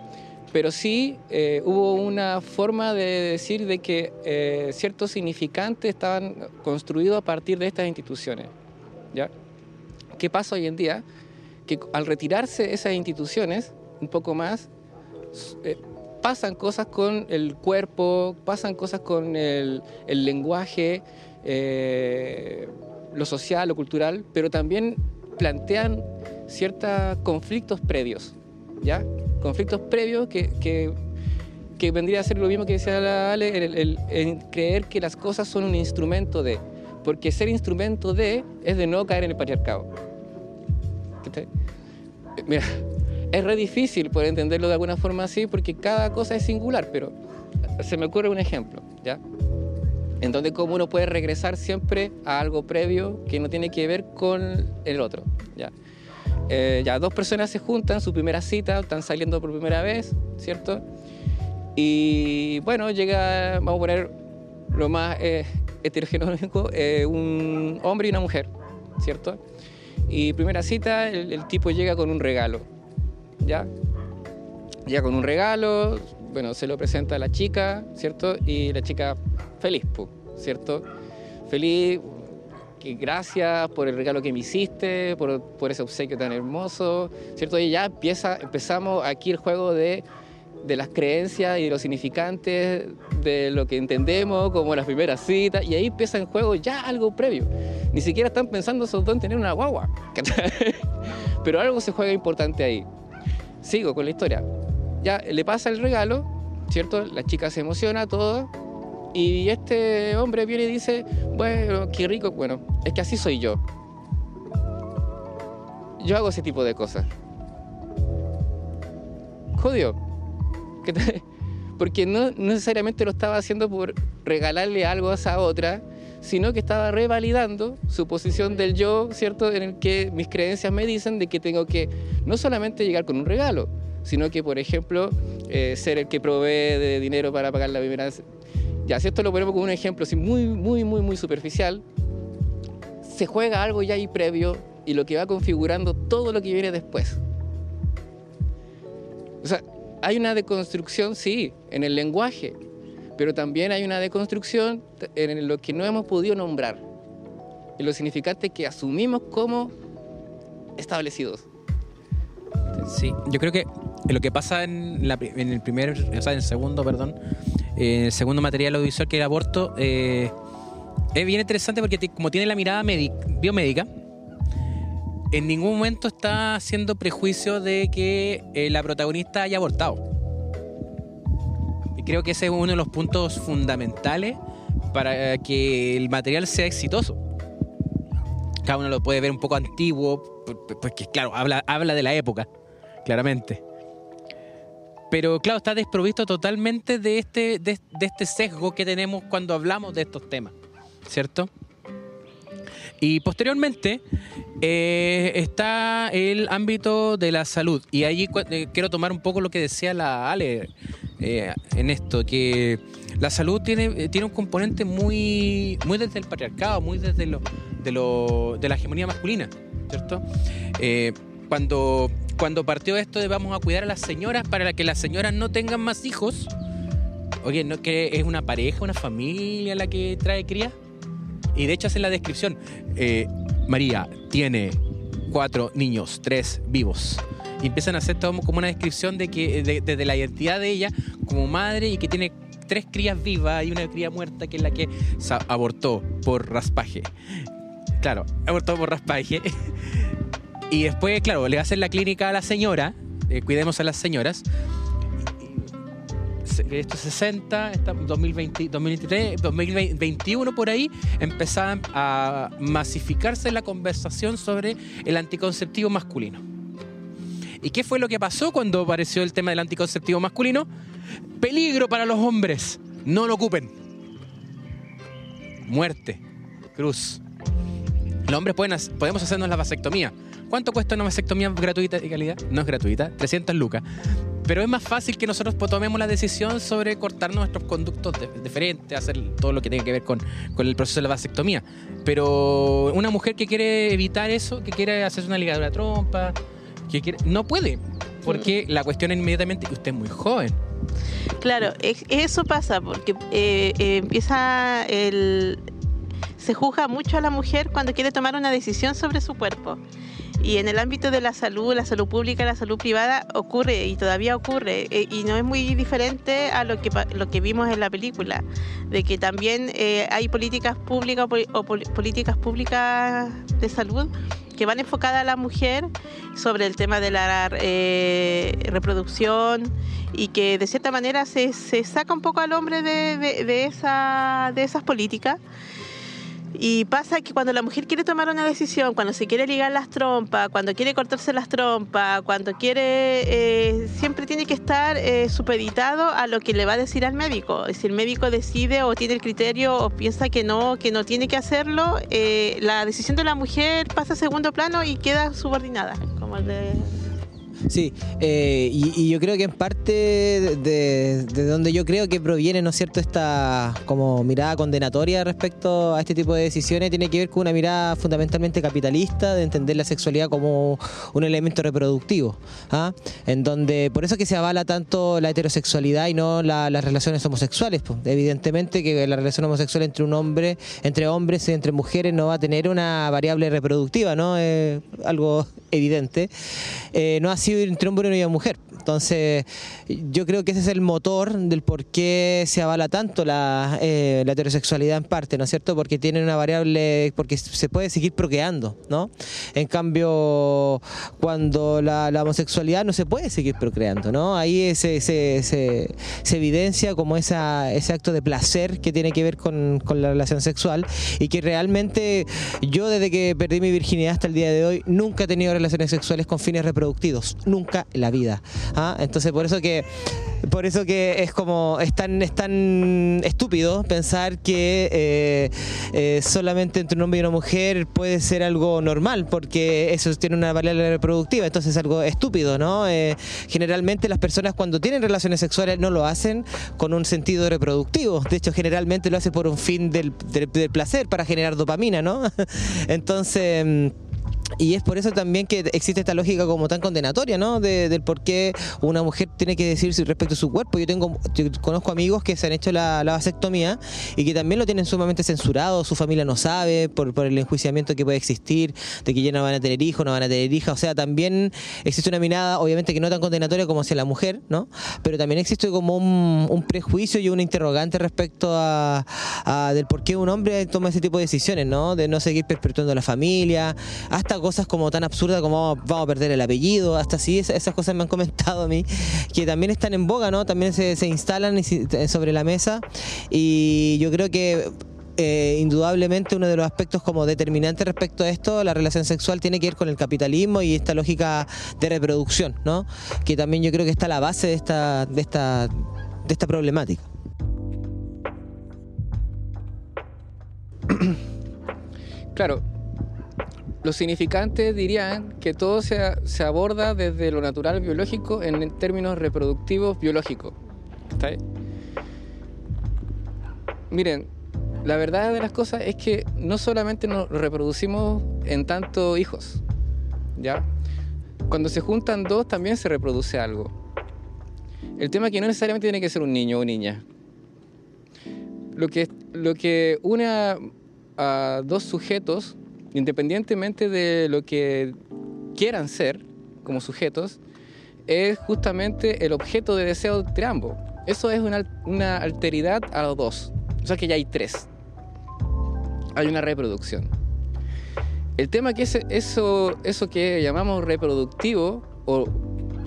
Pero sí eh, hubo una forma de decir de que eh, ciertos significantes estaban construidos a partir de estas instituciones. ¿ya? ¿Qué pasa hoy en día? Que al retirarse esas instituciones, un poco más, eh, pasan cosas con el cuerpo, pasan cosas con el, el lenguaje, eh, lo social, lo cultural, pero también plantean ciertos conflictos previos, ¿ya? Conflictos previos que, que, vendría a ser lo mismo que decía la Ale, el, creer que las cosas son un instrumento de, porque ser instrumento de es de no caer en el patriarcado. Eh, Mira, es re difícil poder entenderlo de alguna forma así porque cada cosa es singular, pero se me ocurre un ejemplo, ¿ya? En donde como uno puede regresar siempre a algo previo que no tiene que ver con el otro, ¿ya? Eh, ya dos personas se juntan, su primera cita, están saliendo por primera vez, ¿cierto? Y bueno, llega, vamos a poner lo más eh, eh, un hombre y una mujer, ¿cierto? Y primera cita, el, el tipo llega con un regalo, ¿ya? Llega con un regalo, bueno, se lo presenta a la chica, ¿cierto? Y la chica feliz, ¿cierto? Feliz, que gracias por el regalo que me hiciste, por, por ese obsequio tan hermoso, ¿cierto? Y ya empieza, empezamos aquí el juego de, de las creencias y de los significantes, de lo que entendemos como las primeras citas, y ahí empieza en juego ya algo previo. Ni siquiera están pensando esos dos en tener una guagua, pero algo se juega importante ahí. Sigo con la historia. Ya le pasa el regalo, ¿cierto? La chica se emociona, todo. Y este hombre viene y dice, bueno, qué rico, bueno, es que así soy yo. Yo hago ese tipo de cosas. Jodió. ¿Qué te- Porque no necesariamente lo estaba haciendo por regalarle algo a esa otra, sino que estaba revalidando su posición del yo, ¿cierto? En el que mis creencias me dicen de que tengo que no solamente llegar con un regalo, sino que, por ejemplo, eh, ser el que provee de dinero para pagar la primera... Ya, si esto lo ponemos como un ejemplo así muy, muy, muy, muy superficial, se juega algo ya ahí previo y lo que va configurando todo lo que viene después. O sea, hay una deconstrucción, sí, en el lenguaje, pero también hay una deconstrucción en lo que no hemos podido nombrar, en los significantes que asumimos como establecidos. Sí, yo creo que lo que pasa en, la en el primer, o sea, en el segundo, perdón, en el segundo material audiovisual que el aborto, eh, es bien interesante porque como tiene la mirada médic- biomédica, en ningún momento está haciendo prejuicio de que eh, la protagonista haya abortado. Creo que ese es uno de los puntos fundamentales para que el material sea exitoso. Cada uno lo puede ver un poco antiguo, porque claro, habla, habla de la época, claramente. Pero claro, está desprovisto totalmente de este, de, de este sesgo que tenemos cuando hablamos de estos temas, ¿cierto? Y posteriormente eh, está el ámbito de la salud. Y cu- eh, quiero tomar un poco lo que decía la Ale eh, en esto, que la salud tiene, eh, tiene un componente muy, muy desde el patriarcado, muy desde lo, de, lo, de la hegemonía masculina, ¿cierto? Eh, cuando, cuando partió esto de vamos a cuidar a las señoras para que las señoras no tengan más hijos, oye, ¿no que es una pareja, una familia la que trae cría? Y de hecho hace la descripción, María tiene cuatro niños, tres vivos. Y empiezan a hacer todo como una descripción de que de- desde la identidad de ella como madre y que tiene tres crías vivas y una cría muerta que es la que abortó por raspaje. Claro, abortó por raspaje. Y después, claro, le hacen la clínica a la señora, eh, cuidemos a las señoras. Se- Esto es 60, está 2020, 2023, 2021 por ahí, empezaban a masificarse la conversación sobre el anticonceptivo masculino. ¿Y qué fue lo que pasó cuando apareció el tema del anticonceptivo masculino? Peligro para los hombres, no lo ocupen. Muerte, cruz. Los hombres podemos hacernos la vasectomía. ¿Cuánto cuesta una vasectomía gratuita y calidad? No es gratuita, 300 lucas. Pero es más fácil que nosotros tomemos la decisión sobre cortar nuestros conductos diferentes, hacer todo lo que tenga que ver con, con el proceso de la vasectomía. Pero una mujer que quiere evitar eso, que quiere hacerse una ligadura de trompa, que quiere, no puede. Porque la cuestión es inmediatamente, usted es muy joven. Claro, es- eso pasa porque eh, eh, empieza el... Se juzga mucho a la mujer cuando quiere tomar una decisión sobre su cuerpo. Y en el ámbito de la salud, la salud pública, la salud privada, ocurre y todavía ocurre. eh, y no es muy diferente a lo que, lo que vimos en la película. De que también eh, hay políticas públicas o políticas públicas de salud que van enfocadas a la mujer sobre el tema de la eh, reproducción y que de cierta manera se, saca un poco al hombre de- de esa, de esas políticas. Y pasa que cuando la mujer quiere tomar una decisión, cuando se quiere ligar las trompas, cuando quiere cortarse las trompas, cuando quiere, eh, siempre tiene que estar eh, supeditado a lo que le va a decir al médico. Si el médico decide o tiene el criterio o piensa que no, que no tiene que hacerlo, eh, la decisión de la mujer pasa a segundo plano y queda subordinada. Como el de... Sí, eh, y, y yo creo que en parte de, de- de donde yo creo que proviene, ¿no es cierto?, esta como mirada condenatoria respecto a este tipo de decisiones tiene que ver con una mirada fundamentalmente capitalista de entender la sexualidad como un elemento reproductivo, ¿ah? en donde por eso que se avala tanto la heterosexualidad y no la- las relaciones homosexuales. pues. Evidentemente que la relación homosexual entre un hombre, entre hombres y entre mujeres no va a tener una variable reproductiva, ¿no? Es algo evidente. Eh, no ha sido entre hombre y una mujer. Entonces, yo creo que ese es el motor del por qué se avala tanto la, eh, la heterosexualidad en parte, ¿no es cierto? Porque tiene una variable, porque se puede seguir procreando, ¿no? En cambio, cuando la, homosexualidad no se puede seguir procreando, ¿no? Ahí se, se, evidencia como esa, ese acto de placer que tiene que ver con, con la relación sexual y que realmente yo desde que perdí mi virginidad hasta el día de hoy nunca he tenido relaciones sexuales con fines reproductivos, nunca en la vida. ¿ah? Entonces por eso que por eso que es como es tan, es tan estúpido pensar que eh, eh, solamente entre un hombre y una mujer puede ser algo normal, porque eso tiene una variable reproductiva, entonces es algo estúpido, ¿no? Eh, generalmente las personas cuando tienen relaciones sexuales no lo hacen con un sentido reproductivo, de hecho generalmente lo hacen por un fin del, del- del placer, para generar dopamina, ¿no? Entonces... y es por eso también que existe esta lógica como tan condenatoria, ¿no? De- del por qué una mujer tiene que decir respecto a su cuerpo. Yo tengo, yo conozco amigos que se han hecho la, la vasectomía y que también lo tienen sumamente censurado, su familia no sabe por, por el enjuiciamiento que puede existir, de que ya no van a tener hijos, no van a tener hijas. O sea, también existe una mirada, obviamente que no tan condenatoria como hacia la mujer, ¿no? Pero también existe como un, un prejuicio y una interrogante respecto a, a del por qué un hombre toma ese tipo de decisiones, ¿no? De no seguir perpetuando la familia, hasta cosas como tan absurdas como vamos a perder el apellido, hasta así es- esas cosas me han comentado a mí, que también están en boga, ¿no? También se, se instalan si- sobre la mesa y yo creo que eh, indudablemente uno de los aspectos como determinantes respecto a esto, la relación sexual tiene que ver con el capitalismo y esta lógica de reproducción, ¿no? Que también yo creo que está la base de esta, de esta, de esta problemática. Claro, los significantes dirían que todo se, se aborda desde lo natural biológico en términos reproductivos biológicos. Miren, la verdad de las cosas es que no solamente nos reproducimos en tanto hijos, ¿ya? Cuando se juntan dos también se reproduce algo. El tema es que no necesariamente tiene que ser un niño o niña. Lo que, lo que une a dos sujetos, independientemente de lo que quieran ser como sujetos, es justamente el objeto de deseo entre ambos. Eso es una, una alteridad a los dos. O sea que ya hay tres. Hay una reproducción. El tema que es eso, eso que llamamos reproductivo, o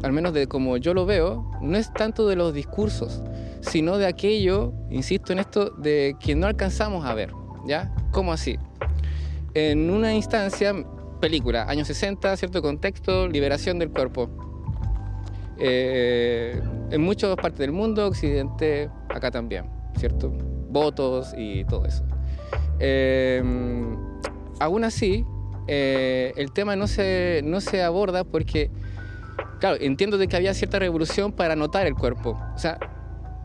al menos de como yo lo veo, no es tanto de los discursos, sino de aquello, insisto en esto, de que no alcanzamos a ver. ¿Ya? ¿Cómo así? En una instancia, película, años 60, cierto contexto, liberación del cuerpo. Eh, en muchas partes del mundo, Occidente, acá también, ¿cierto? Votos y todo eso. Eh, aún así, eh, el tema no se, no se aborda porque, claro, entiendo de que había cierta revolución para notar el cuerpo. O sea,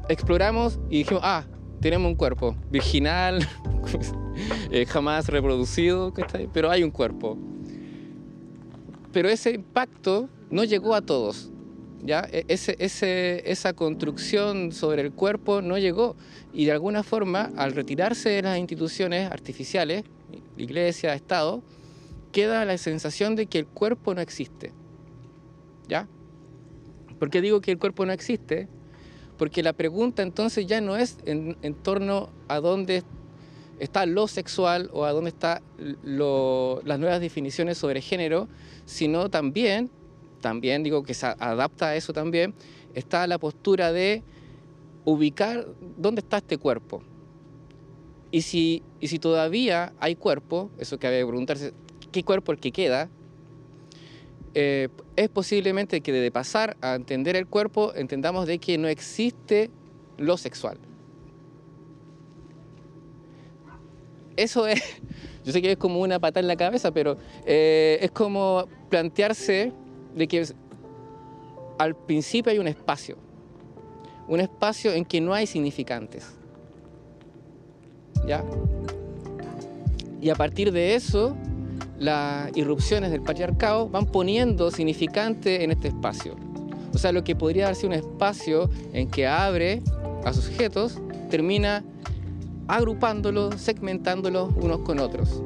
exploramos y dijimos, ah, tenemos un cuerpo virginal, eh, jamás reproducido, pero hay un cuerpo. Pero ese impacto no llegó a todos. ¿ya? E, ese, ese, esa construcción sobre el cuerpo no llegó. Y de alguna forma, al retirarse de las instituciones artificiales, iglesia, Estado, queda la sensación de que el cuerpo no existe. ¿Ya? ¿Por qué digo que el cuerpo no existe? Porque la pregunta entonces ya no es en, torno a dónde está lo sexual o a dónde están las nuevas definiciones sobre género, sino también, también digo que se adapta a eso también, está la postura de ubicar dónde está este cuerpo. Y si, y si todavía hay cuerpo, eso que había que preguntarse, qué cuerpo el que queda, eh, es posiblemente que de pasar a entender el cuerpo entendamos de que no existe lo sexual. Eso es, yo sé que es como una pata en la cabeza, pero eh, es como plantearse de que al principio hay un espacio, un espacio en que no hay significantes. ¿Ya? Y a partir de eso las irrupciones del patriarcado van poniendo significante en este espacio. O sea, lo que podría darse un espacio en que abre a sujetos, termina agrupándolos, segmentándolos unos con otros.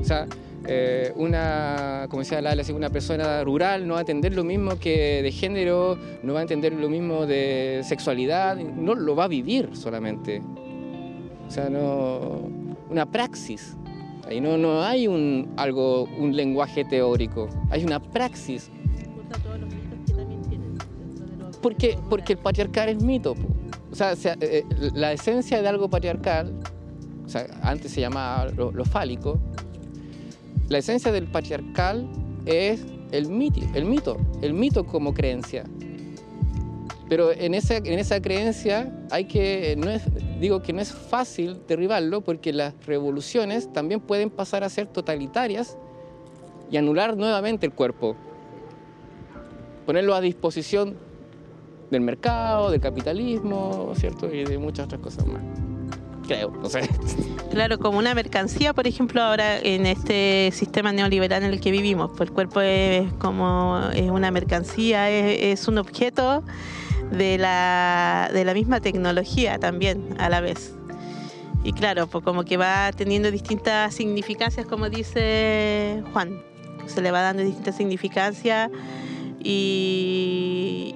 O sea, eh, una, como decía la una persona rural no va a entender lo mismo que de género, no va a entender lo mismo de sexualidad, no lo va a vivir solamente. O sea, no, una praxis. Ahí no, no hay un, algo, un lenguaje teórico, hay una praxis. Porque, porque el patriarcal es mito. Sea, eh, eh, la esencia de algo patriarcal, o sea, antes se llamaba lo, fálico, la esencia del patriarcal es el mito, el mito, el mito como creencia. Pero en esa, en esa creencia hay que, no es, digo que no es fácil derribarlo porque las revoluciones también pueden pasar a ser totalitarias y anular nuevamente el cuerpo. Ponerlo a disposición del mercado, del capitalismo, ¿cierto? Y de muchas otras cosas más. Creo, no sé. Claro, como una mercancía, por ejemplo, ahora en este sistema neoliberal en el que vivimos, pues el cuerpo es como es una mercancía, es un objeto de la, de la misma tecnología también a la vez. Y claro, pues como que va teniendo distintas significancias, como dice Juan, se le va dando distintas significancias y,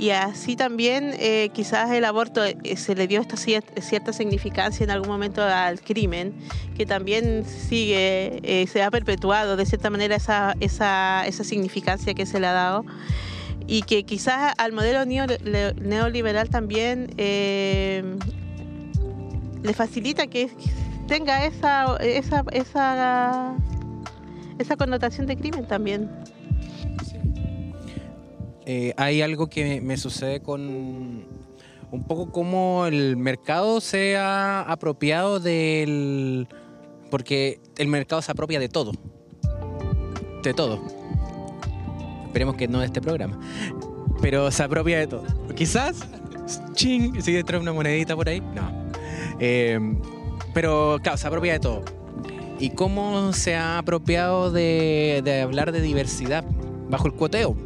y así también eh, quizás el aborto eh, se le dio esta cierta, significancia en algún momento al crimen, que también sigue, eh, se ha perpetuado de cierta manera esa, esa, esa significancia que se le ha dado y que quizás al modelo neoliberal también eh, le facilita que tenga esa, esa, esa, esa connotación de crimen también. Eh, hay algo que me sucede con un poco como el mercado se ha apropiado del... porque el mercado se apropia de todo. De todo Esperemos que no de este programa. Pero se apropia de todo. Quizás, ching, si trae una monedita por ahí. No. Em, pero, claro, se apropia de todo. ¿Y cómo se ha apropiado de, hablar de diversidad bajo el cuoteo?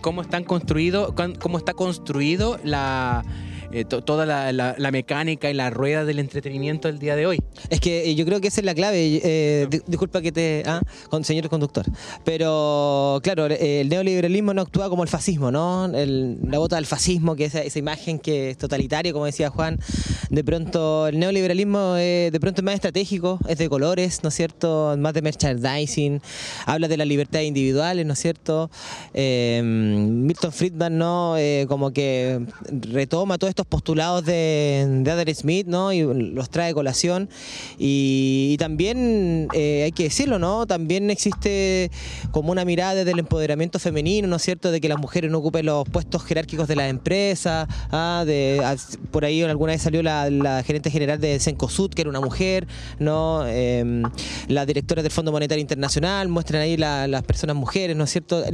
Cómo están construido, cómo está construido la, eh, to- toda la, la- la mecánica y la rueda del entretenimiento del día de hoy. Es que eh, yo creo que esa es la clave. eh, di- disculpa que te. Ah, con, señor conductor. Pero, claro, el neoliberalismo no actúa como el fascismo, ¿no? El- la bota del fascismo, que es esa, esa imagen que es totalitaria, como decía Juan. De pronto, el neoliberalismo eh, de pronto es más estratégico, es de colores, ¿no es cierto? Más de merchandising. Habla de las libertades individuales, ¿no es cierto? Milton Friedman, ¿no? Como que retoma todos estos postulados de, de Smith, ¿no? Y los trae colación. Y, también, eh, hay que decirlo, ¿no? También existe como una mirada desde el empoderamiento femenino, ¿no cierto? De que las mujeres no ocupen los puestos jerárquicos de las empresas. ah, de, ah, por ahí alguna vez salió la, gerente general de Cencosud, que era una mujer, ¿no? Eh, las directoras del Fondo Monetario Internacional muestran ahí la- las personas mujeres, ¿no es cierto?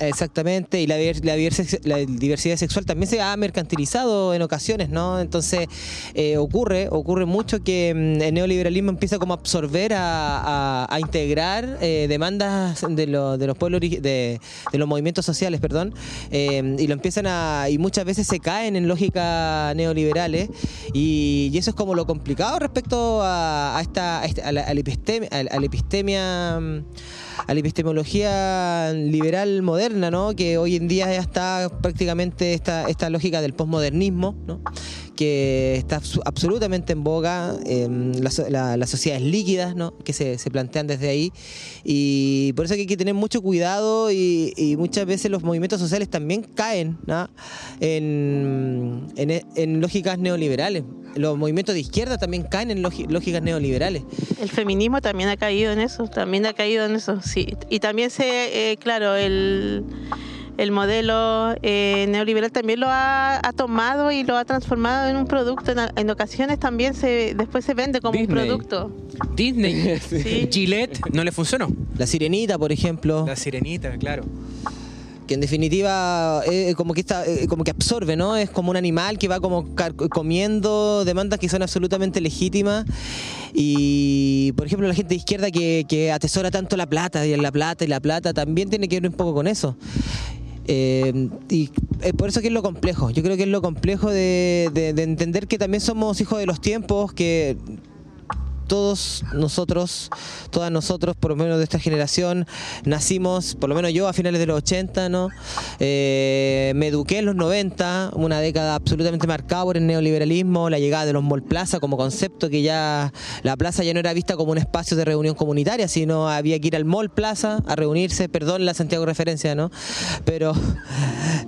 Exactamente, y la diversidad sexual también se ha mercantilizado en ocasiones, ¿no? Entonces eh, ocurre, ocurre mucho que mm, el neoliberalismo empieza como a absorber, a, a- integrar eh, demandas de, lo- de los pueblos, de, de los movimientos sociales, perdón, eh, y lo empiezan a, y muchas veces se caen en lógicas neoliberales, y, y eso es como lo complicado respecto a, esta, a, a la, la epistemia, la- la epistemia, mm, a la epistemología liberal moderna, ¿no? Que hoy en día ya está prácticamente esta, esta lógica del posmodernismo, ¿no? que está absolutamente en boga, eh, la so- la- las sociedades líquidas ¿no? que se, se plantean desde ahí y por eso hay que tener mucho cuidado y, y muchas veces los movimientos sociales también caen ¿no? en, en- en lógicas neoliberales. Los movimientos de izquierda también caen en lógicas neoliberales. El feminismo también ha caído en eso, también ha caído en eso, sí. Y también se, eh, claro, el, el modelo eh, neoliberal también lo ha, ha tomado y lo ha transformado en un producto. En, en ocasiones también se después se vende como Disney. un producto. Disney, Sí. Gillette, no le funcionó. La sirenita, por ejemplo. La sirenita, claro. que en definitiva eh, como que está eh, como que absorbe no es como un animal que va como comiendo demandas que son absolutamente legítimas y por ejemplo la gente de izquierda que, que atesora tanto la plata y la plata y la plata también tiene que ver un poco con eso Eh, y eh, por eso que es lo complejo. Yo creo que es lo complejo de, de- de entender que también somos hijos de los tiempos que todos nosotros, todas nosotros, por lo menos de esta generación, nacimos, por lo menos yo, a finales de los 80, ¿no? Eh, me eduqué en los 90, una década absolutamente marcada por el neoliberalismo, la llegada de los mall plaza como concepto, que ya la plaza ya no era vista como un espacio de reunión comunitaria, sino había que ir al mall plaza a reunirse, perdón la Santiago referencia, ¿no? Pero,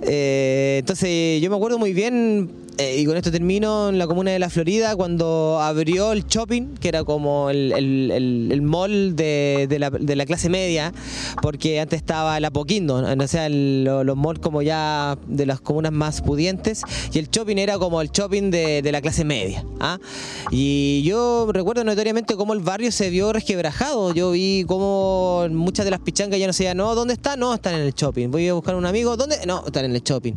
eh, entonces yo me acuerdo muy bien eh, y con esto termino en la comuna de La Florida cuando abrió el shopping, que era como el, el- el- el mall de, de la, de la clase media, porque antes estaba el Apoquindo, o sea, los malls como ya de las comunas más pudientes, y el shopping era como el shopping de, de la clase media. ¿ah? Y yo recuerdo notoriamente cómo el barrio se vio resquebrajado, yo vi cómo muchas de las pichangas ya no se no, ¿dónde está? No, están en el shopping. Voy a buscar un amigo, ¿dónde? No, están en el shopping.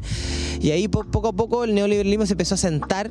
Y ahí po- poco a poco el neoliberalismo se empezó a sentar,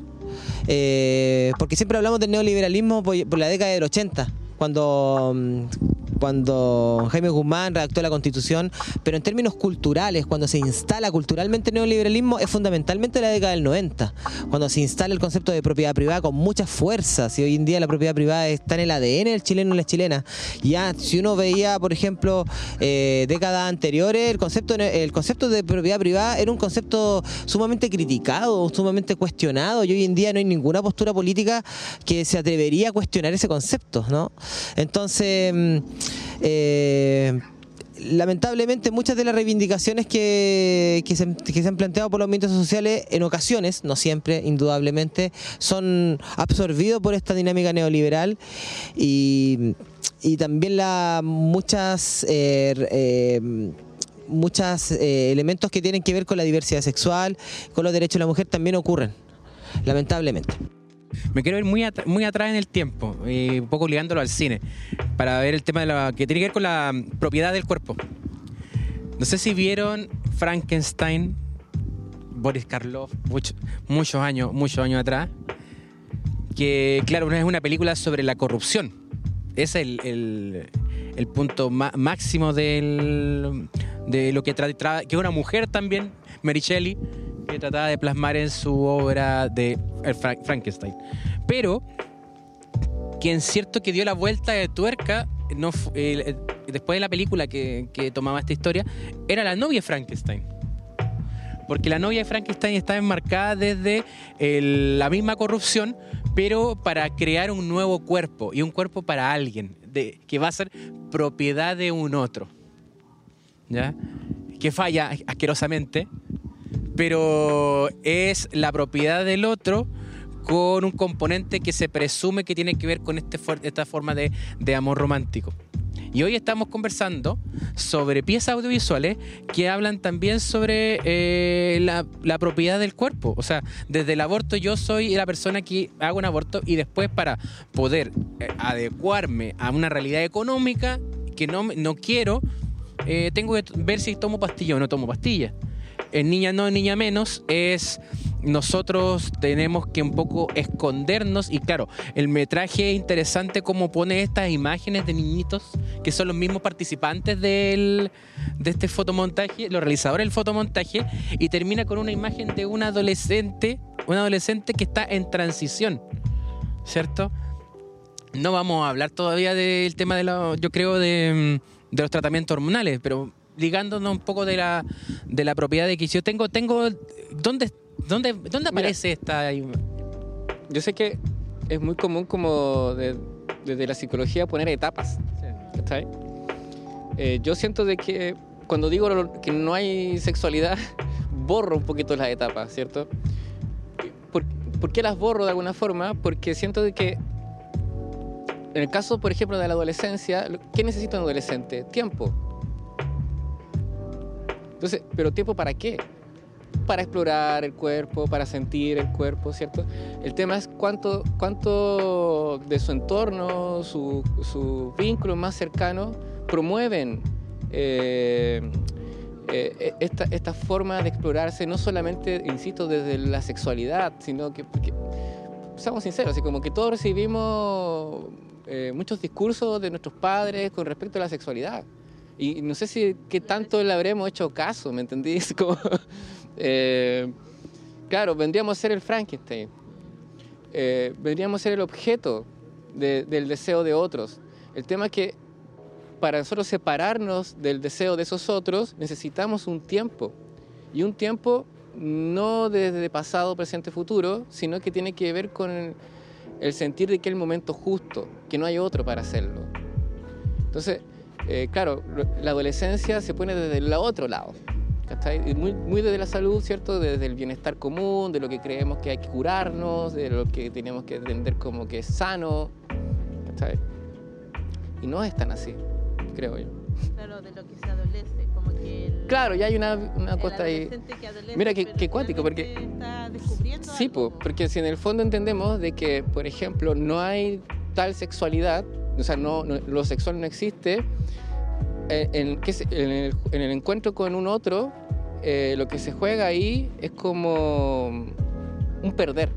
eh, porque siempre hablamos del neoliberalismo por, por la década del 80, cuando, mm, cuando Jaime Guzmán redactó la constitución, pero en términos culturales, cuando se instala culturalmente el neoliberalismo, es fundamentalmente la década del 90, cuando se instala el concepto de propiedad privada con muchas fuerzas, y hoy en día la propiedad privada está en el ADN del chileno y la chilena. Ya, si uno veía, por ejemplo, eh, décadas anteriores, el concepto, el concepto de propiedad privada era un concepto sumamente criticado, sumamente cuestionado, y hoy en día no hay ninguna postura política que se atrevería a cuestionar ese concepto, ¿no? Entonces, mm, eh, lamentablemente muchas de las reivindicaciones que, se, han planteado por los movimientos sociales en ocasiones, no siempre, indudablemente, son absorbidos por esta dinámica neoliberal y, también la, muchas... eh, eh, muchos elementos que tienen que ver con la diversidad sexual, con los derechos de la mujer también ocurren, lamentablemente. Me quiero ir muy, at- muy atrás en el tiempo, eh, un poco ligándolo al cine, para ver el tema de la, que tiene que ver con la mm, propiedad del cuerpo. No sé si vieron Frankenstein, Boris Karloff, mucho- muchos años, muchos años atrás, que claro, es una película sobre la corrupción. Ese es el, el- punto máximo del, de lo que trae, que una mujer también, Mary Shelley, que trataba de plasmar en su obra de Frankenstein. Pero quien cierto que dio la vuelta de tuerca no después de la película que, tomaba esta historia era la novia de Frankenstein. Porque la novia de Frankenstein está enmarcada desde la misma corrupción, pero para crear un nuevo cuerpo y un cuerpo para alguien, que va a ser propiedad de un otro. ¿Ya? Que falla asquerosamente, pero es la propiedad del otro con un componente que se presume que tiene que ver con este, esta forma de, de amor romántico. Y hoy estamos conversando sobre piezas audiovisuales que hablan también sobre eh, la, la propiedad del cuerpo. O sea, desde el aborto yo soy la persona que hago un aborto y después para poder eh, adecuarme a una realidad económica que no, no quiero, eh, tengo que ver si tomo pastilla o no tomo pastilla. En niña no, en niña menos, es nosotros tenemos que un poco escondernos y claro, el metraje es interesante como pone estas imágenes de niñitos que son los mismos participantes del, de este fotomontaje, los realizadores del fotomontaje y termina con una imagen de un adolescente, un adolescente que está en transición, ¿cierto? No vamos a hablar todavía del tema de la, yo creo, de, mm, de los tratamientos hormonales, pero ligándonos un poco de la, de la propiedad de que yo tengo, tengo, ¿dónde, dónde, dónde aparece esta? Yo sé que es muy común como de- desde la psicología poner etapas. ¿cachai? Eh, yo siento de que cuando digo que no hay sexualidad, borro un poquito las etapas, ¿cierto? ¿Por, por qué las borro de alguna forma? Porque siento de que en el caso, por ejemplo, de la adolescencia, ¿qué necesita un adolescente? Tiempo. Entonces, ¿pero tiempo para qué? Para explorar el cuerpo, para sentir el cuerpo, ¿cierto? El tema es cuánto, cuánto de su entorno, su- sus vínculos más cercanos promueven eh, eh, esta, forma de explorarse, no solamente, insisto, desde la sexualidad, sino que, seamos sinceros, así como que todos recibimos eh, muchos discursos de nuestros padres con respecto a la sexualidad. Y no sé si qué tanto le habremos hecho caso, ¿me entendís? Como, eh, claro, vendríamos a ser el Frankenstein. Eh, vendríamos a ser el objeto de- del deseo de otros. El tema es que para nosotros separarnos del deseo de esos otros necesitamos un tiempo. Y un tiempo no desde pasado, presente, futuro, sino que tiene que ver con el, sentir de que el momento justo, que no hay otro para hacerlo. Entonces, eh, claro, la adolescencia se pone desde el otro lado. Muy, muy desde la salud, ¿cierto? Desde el bienestar común, de lo que creemos que hay que curarnos, de lo que tenemos que entender como que es sano. ¿cachai? Y no es tan así, creo yo. Claro, de lo que se adolece, el, Claro, ya hay una, una el cosa ahí. que Mira qué- pero qué cuático, porque- está Sí, po, porque si en el fondo entendemos de que, por ejemplo, no hay tal sexualidad, o sea, no, no- lo sexual no existe, eh, en, que se- en el, en el encuentro con un otro, eh, lo que se juega ahí es como un perder,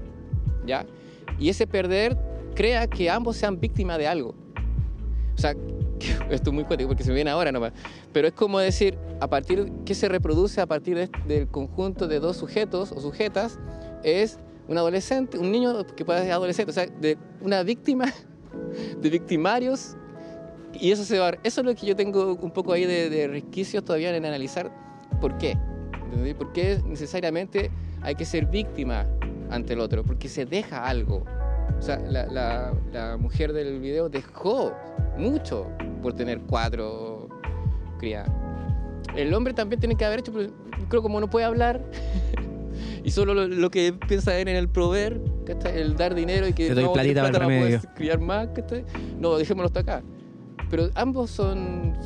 ¿ya? Y ese perder crea que ambos sean víctimas de algo. O sea, esto es muy cuático porque se me viene ahora nomás, pero es como decir, a partir, ¿qué se reproduce a partir de- del conjunto de dos sujetos o sujetas? Es un adolescente, un niño que puede ser adolescente, o sea, de una víctima, de victimarios, y eso se va, eso es lo que yo tengo un poco ahí de, de resquicios todavía en analizar por qué, ¿entendí? ¿Por qué necesariamente hay que ser víctima ante el otro? Porque se deja algo. O sea, la, la- la mujer del video dejó mucho por tener cuatro criadas. El hombre también tiene que haber hecho, pero creo como no puede hablar y solo lo, lo que piensa en el proveer, el dar dinero y que no, platita plata no puedes criar más, no, dejémoslo hasta acá. Pero ambos son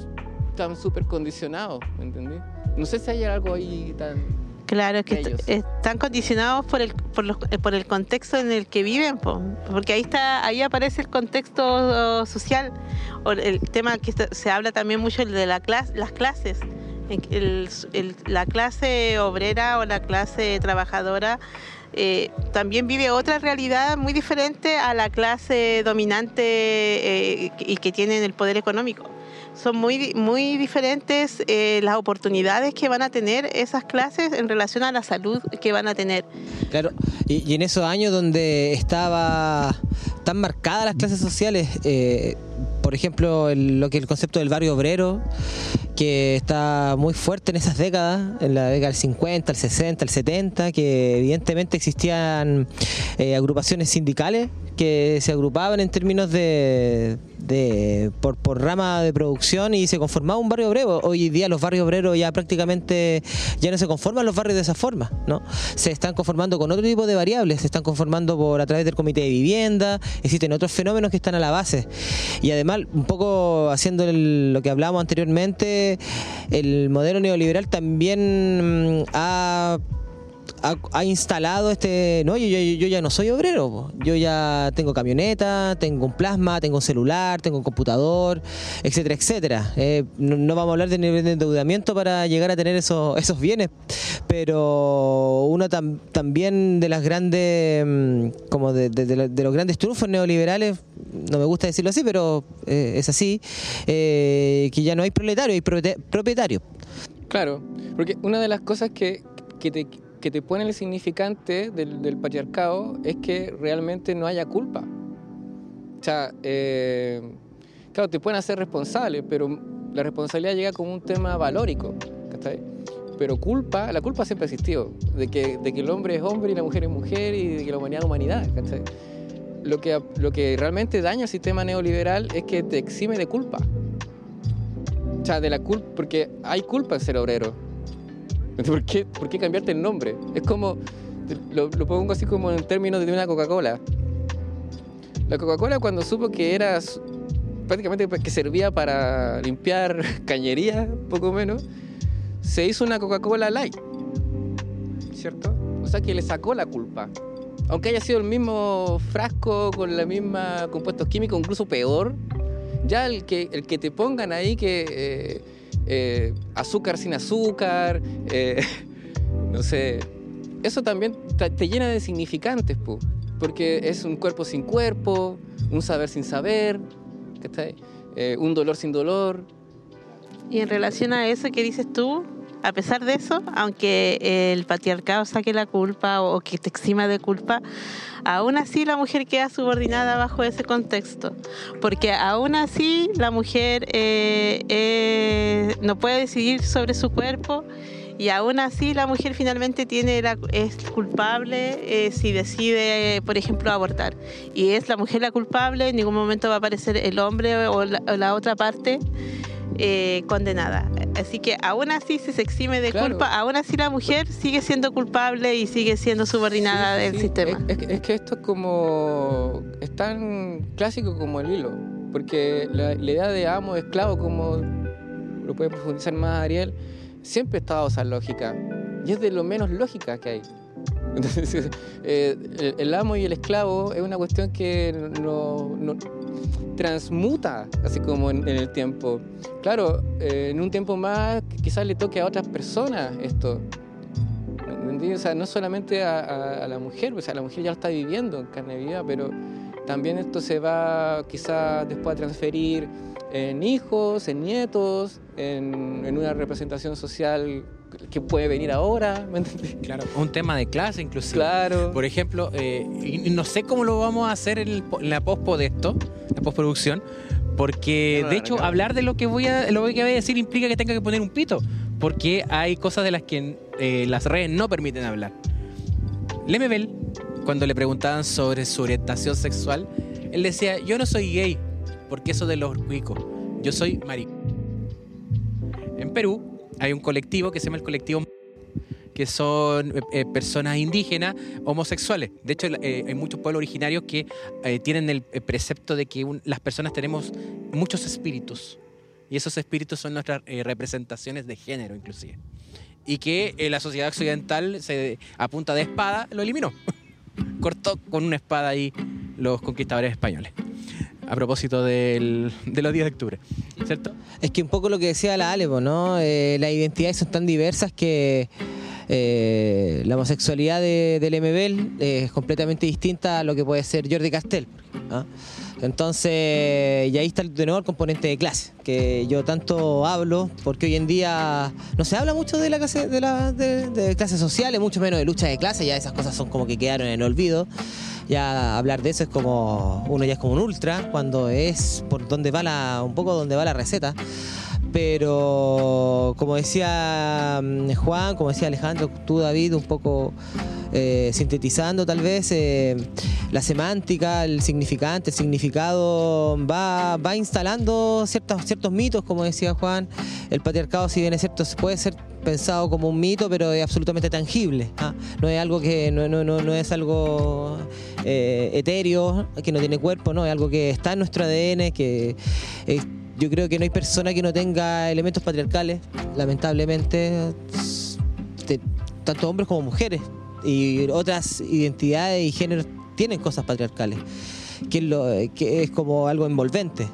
tan súper condicionados, ¿me entendí? No sé si hay algo ahí tan... Claro, es que est- están condicionados por el, por, los- eh, por el contexto en el que viven, po. porque ahí está, ahí aparece el contexto oh, social, o el tema que está- se habla también mucho de la clase, las clases. El- el- la clase obrera o la clase trabajadora eh, también vive otra realidad muy diferente a la clase dominante eh, y que tiene el poder económico. Son muy, muy diferentes eh, las oportunidades que van a tener esas clases en relación a la salud que van a tener. Claro, y, en esos años donde estaba tan marcadas las clases sociales, eh, por ejemplo, el- lo que el concepto del barrio obrero, que está muy fuerte en esas décadas, en la década del 50, el 60, el 70, que evidentemente existían eh, agrupaciones sindicales que se agrupaban en términos de, de- por, por rama de producción y se conformaba un barrio obrero. Hoy día los barrios obreros ya prácticamente ya no se conforman los barrios de esa forma, ¿no? Se están conformando con otro tipo de variables, se están conformando por a través del comité de vivienda, existen otros fenómenos que están a la base. Y además, un poco haciendo lo que hablábamos anteriormente, el modelo neoliberal también mm, ha ha, instalado este. No, yo, yo, yo ya no soy obrero. Yo ya tengo camioneta, tengo un plasma, tengo un celular, tengo un computador, etcétera, etcétera. Eh, no, vamos a hablar de nivel de endeudamiento para llegar a tener esos, esos bienes, pero uno tam- también de las grandes. mm, como de, de- de lo- de los grandes triunfos neoliberales, no me gusta decirlo así, pero eh, es así, eh, que ya no hay proletario, hay propieta- propietario. Claro, porque una de las cosas que, que, te, que te pone el significante del, del patriarcado es que realmente no haya culpa. O sea, eh, claro, te pueden hacer responsable, pero la responsabilidad llega como un tema valórico, ¿cachai? Pero culpa, la culpa siempre ha existido, de que, de que el hombre es hombre y la mujer es mujer y de que la humanidad es humanidad. Lo que, lo que realmente daña el sistema neoliberal es que te exime de culpa. O sea, de la culpa, porque hay culpa en ser obrero. ¿Por qué, ¿Por qué cambiarte el nombre? Es como, lo, lo pongo así como en términos de una Coca-Cola. La Coca-Cola cuando supo que era prácticamente que servía para limpiar cañería, poco menos, se hizo una Coca-Cola Light. ¿Cierto? O sea que le sacó la culpa. Aunque haya sido el mismo frasco con la misma compuestos químicos, incluso peor, ya el que, el que te pongan ahí que eh, eh, azúcar sin azúcar, eh, no sé, eso también te, llena de significantes, po, porque es un cuerpo sin cuerpo, un saber sin saber. Eh, un dolor sin dolor. Y en relación a eso que dices tú, a pesar de eso, aunque el patriarcado saque la culpa o que te exima de culpa, aún así la mujer queda subordinada bajo ese contexto. Porque aún así la mujer eh, eh, no puede decidir sobre su cuerpo y aún así la mujer finalmente tiene la- es culpable eh, si decide, por ejemplo, abortar. Y es la mujer la culpable, en ningún momento va a aparecer el hombre o la otra parte eh, condenada. Así que aún así, si se exime de Claro. culpa, aún así la mujer sigue siendo culpable y sigue siendo subordinada Sí, del sí, sistema. Es, es que- es que esto es como. es tan clásico como el hilo. Porque la, la idea de amo, esclavo, como lo puede profundizar más Ariel, siempre ha estado esa lógica. Y es de lo menos lógica que hay. Entonces, eh, el, el amo y el esclavo es una cuestión que no, no- transmuta, así como en, el tiempo. Claro, eh, en un tiempo más quizás le toque a otras personas esto. O sea, no solamente a, la mujer, la mujer ya lo está viviendo en carne viva, pero también esto se va quizás después a transferir en hijos, en nietos, en una representación social que puede venir ahora, ¿me? Claro, un tema de clase inclusive. Claro. Por ejemplo, eh, y no sé cómo lo vamos a hacer en, el po- en la pospo de esto, la postproducción, porque No, de hecho hablar de lo que voy a lo que voy a decir implica que tenga que poner un pito, porque hay cosas de las que eh, las redes no permiten hablar. Lemebel, cuando le preguntaban sobre su orientación sexual, él decía, yo no soy gay, porque eso de los cuicos, yo soy marico. En Perú hay un colectivo que se llama el colectivo que son eh, eh, personas indígenas homosexuales. De hecho, eh, hay muchos pueblos originarios que eh, tienen el, eh, precepto de que un- las personas tenemos muchos espíritus. Y esos espíritus son nuestras eh, representaciones de género, inclusive. Y que la sociedad occidental, se, a punta de espada, lo eliminó. Cortó con una espada ahí los conquistadores españoles. A propósito del- de los días de octubre, ¿cierto? Es que un poco lo que decía la Ale, po, ¿no? Eh, las identidades son tan diversas que eh, la homosexualidad de, del MBL es completamente distinta a lo que puede ser Jordi ejemplo, ¿ah? Entonces, y ahí está de nuevo el componente de clase, que yo tanto hablo, porque hoy en día no se habla mucho de la clase, de, la, de, de clases sociales, mucho menos de lucha de clase, ya esas cosas son como que quedaron en olvido. Ya hablar de eso es como, uno ya es como un ultra, cuando es por donde va la, un poco donde va la receta. Pero como decía mm, Juan, como decía Alejandro, tú David, un poco eh, sintetizando tal vez, eh, la semántica, el significante, el significado va, va instalando ciertos, ciertos mitos, como decía Juan. El patriarcado, si bien es cierto, puede ser pensado como un mito, pero es absolutamente tangible. ¿ah? No es algo que no, no, no, no es algo eh, etéreo, que no tiene cuerpo, no, es algo que está en nuestro ADN, que eh, yo creo que no hay persona que no tenga elementos patriarcales, lamentablemente, tanto hombres como mujeres y otras identidades y géneros tienen cosas patriarcales, que es, lo- que es como algo envolvente.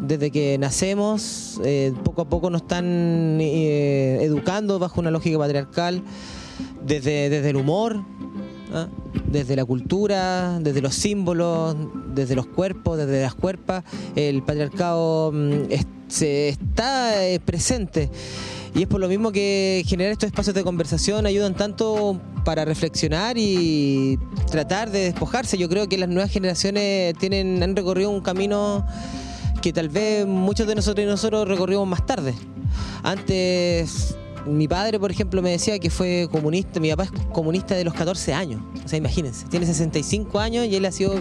Desde que nacemos, eh, poco a poco nos están eh, educando bajo una lógica patriarcal, desde, desde el humor, ¿ah? desde la cultura, desde los símbolos, desde los cuerpos, desde las cuerpas, el patriarcado mm, se está eh, presente. Y es por lo mismo que generar estos espacios de conversación ayudan tanto para reflexionar y tratar de despojarse. Yo creo que las nuevas generaciones tienen, han recorrido un camino que tal vez muchos de nosotros y nosotros recorrimos más tarde. Antes, mi padre, por ejemplo, me decía que fue comunista, mi papá es comunista de los 14 años. O sea, imagínense, tiene 65 años y él ha sido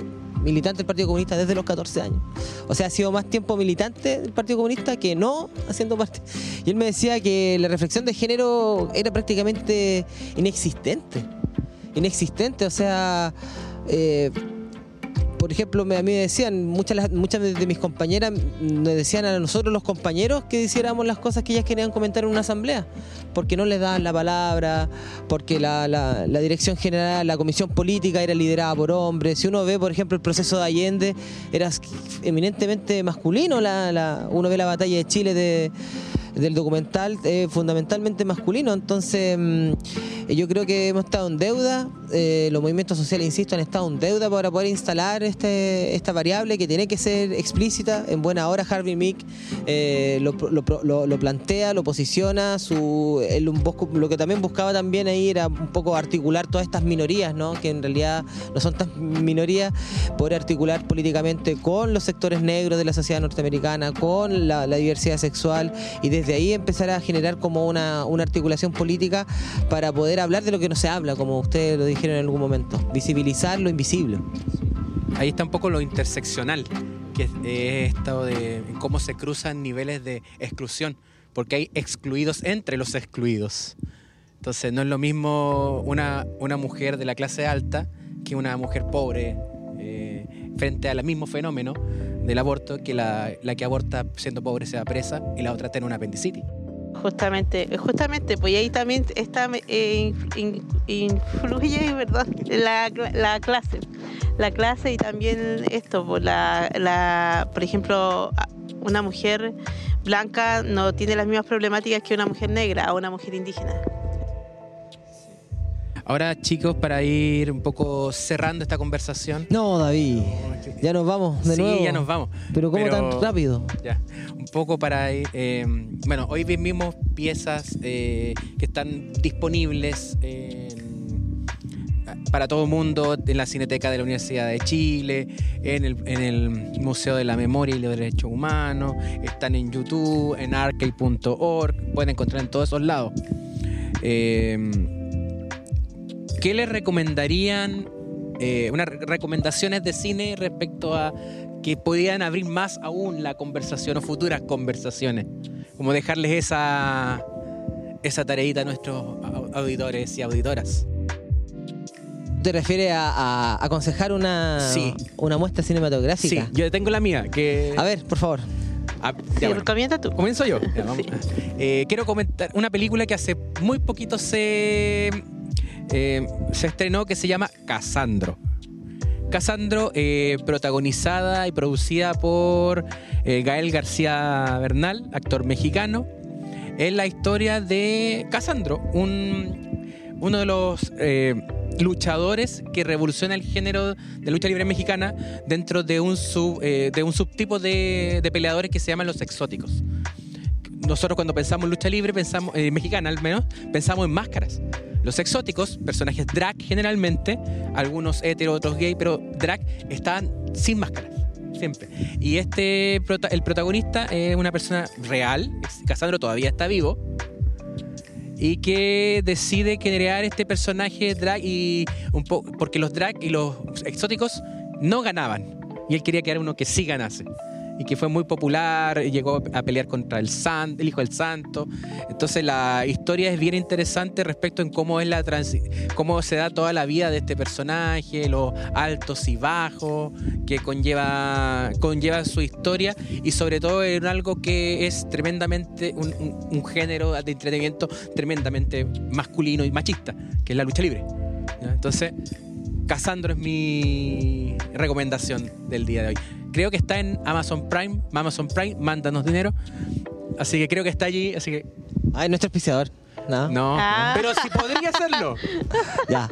militante del Partido Comunista desde los 14 años. O sea, ha sido más tiempo militante del Partido Comunista que no haciendo parte. Y él me decía que la reflexión de género era prácticamente inexistente. Inexistente, o sea... eh, por ejemplo, me- a mí me decían, muchas, de mis compañeras nos decían a nosotros los compañeros que hiciéramos las cosas que ellas querían comentar en una asamblea, porque no les daban la palabra, porque la, la- la dirección general, la comisión política era liderada por hombres. Si uno ve, por ejemplo, el proceso de Allende, era eminentemente masculino, la, la- uno ve la batalla de Chile de del documental eh, fundamentalmente masculino. Entonces, mm, yo creo que hemos estado en deuda. eh, los movimientos sociales, insisto, han estado en deuda para poder instalar este, esta variable que tiene que ser explícita. En buena hora, Harvey Mick eh, lo, lo- lo- lo plantea, lo posiciona. Su, él un poco- lo que también buscaba también ahí era un poco articular todas estas minorías, ¿no? que en realidad no son tan minorías, poder articular políticamente con los sectores negros de la sociedad norteamericana, con la, la diversidad sexual y desde ahí empezar a generar como una, una articulación política para poder hablar de lo que no se habla, como ustedes lo dijeron en algún momento, visibilizar lo invisible. Ahí está un poco lo interseccional, que es eh, esto de cómo se cruzan niveles de exclusión, porque hay excluidos entre los excluidos. Entonces no es lo mismo una, una mujer de la clase alta que una mujer pobre eh, frente al mismo fenómeno del aborto, que la, la que aborta siendo pobre sea presa y la otra tiene una apendicitis. Justamente, justamente, pues ahí también está, eh, in- influye, ¿verdad? La, la clase. La clase y también esto, pues la, la, por ejemplo, una mujer blanca no tiene las mismas problemáticas que una mujer negra o una mujer indígena. Ahora chicos, para ir un poco cerrando esta conversación. No, David, ya nos vamos de sí, nuevo. ya nos vamos. Pero ¿cómo Pero- tan rápido? Ya, un poco para ir, eh, bueno, hoy vimos piezas eh, que están disponibles en- para todo el mundo en la Cineteca de la Universidad de Chile, en el, en el Museo de la Memoria y los Derechos Humanos, están en YouTube, en arcade.org, pueden encontrar en todos esos lados. Eh, ¿Qué les recomendarían? eh, unas re- recomendaciones de cine respecto a que podían abrir más aún la conversación o futuras conversaciones. Como dejarles esa, esa tareita a nuestros au- auditores y auditoras. ¿Te refieres a, a aconsejar una, Sí. una muestra Sí, cinematográfica? yo tengo la mía. Que, A ver, por favor. Ah, Sí, recomienda tú. Comienzo yo. Ya, vamos. Eh, quiero comentar una película que hace muy poquito se, eh, se estrenó que se llama Casandro. Casandro, eh, protagonizada y producida por eh, Gael García Bernal, actor mexicano. Es la historia de Casandro, un, uno de los luchadores que revoluciona el género de lucha libre mexicana dentro de un, sub, de un subtipo de, peleadores que se llaman los exóticos. Nosotros cuando pensamos en lucha libre, pensamos, mexicana al menos, pensamos en máscaras. Los exóticos, personajes drag generalmente, algunos hetero, otros gay, pero drag estaban sin máscaras. Siempre. Y este, el protagonista es una persona real, Casandro todavía está vivo, y que decide crear este personaje drag y un po porque los drag y los exóticos no ganaban y él quería crear uno que sí ganase y que fue muy popular llegó a pelear contra el san, el hijo del santo entonces la historia es bien interesante respecto en cómo es la transi- cómo se da toda la vida de este personaje los altos y bajos que conlleva conlleva su historia y sobre todo en algo que es tremendamente un, género de entretenimiento tremendamente masculino y machista, que es la lucha libre. Entonces, Casandro es mi recomendación del día de hoy. Creo que está en Amazon Prime, Amazon Prime, mándanos dinero. Así que creo que está allí, así que Ay, nuestro auspiciador. No. no, Ah. pero si podría hacerlo. Ya.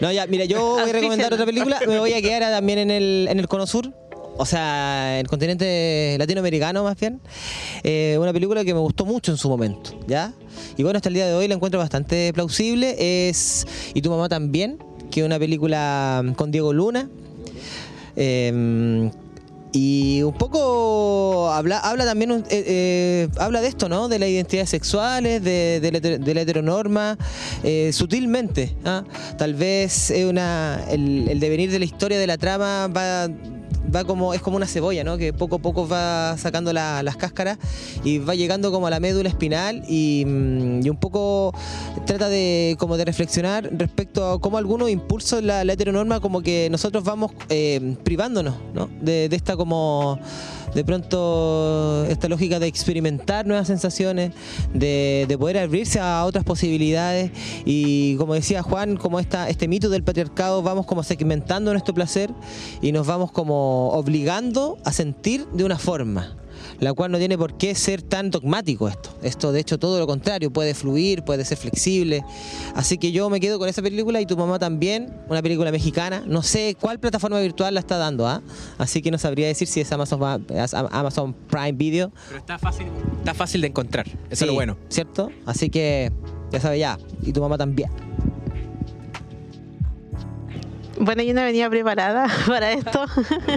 No, ya, mira, yo voy a recomendar otra película. Me voy a quedar también en el, en el Cono Sur. O sea, en el continente latinoamericano más bien. Eh, una película que me gustó mucho en su momento, ¿ya? Y bueno, hasta el día de hoy la encuentro bastante plausible. Es Y tu mamá también, que es una película con Diego Luna. Eh, y un poco habla, habla también eh, eh, habla de esto, ¿no? De las identidades sexuales, de, de la, de la heteronorma, eh, sutilmente. ¿ah? Tal vez es una, el devenir de la historia de la trama va, va como, es como una cebolla, ¿no? Que poco a poco va sacando la- las cáscaras y va llegando como a la médula espinal y, mm, y un poco trata de como de reflexionar respecto a cómo algunos impulsos la, la heteronorma como que nosotros vamos eh, privándonos ¿no? de, de esta como de pronto esta lógica de experimentar nuevas sensaciones de, de poder abrirse a otras posibilidades. Y como decía Juan como esta, este mito del patriarcado vamos como segmentando nuestro placer y nos vamos como obligando a sentir de una forma la cual no tiene por qué ser tan dogmático esto. Esto, de hecho, todo lo contrario, puede fluir, puede ser flexible. Así que yo me quedo con esa película y tu mamá también, una película mexicana. No sé cuál plataforma virtual la está dando, ¿ah? Así que no sabría decir si es Amazon, Amazon Prime Video. Pero está fácil, está fácil de encontrar. Eso es lo bueno. ¿Cierto? Así que, ya sabes, ya. Y tu mamá también. Bueno, yo no venía preparada para esto.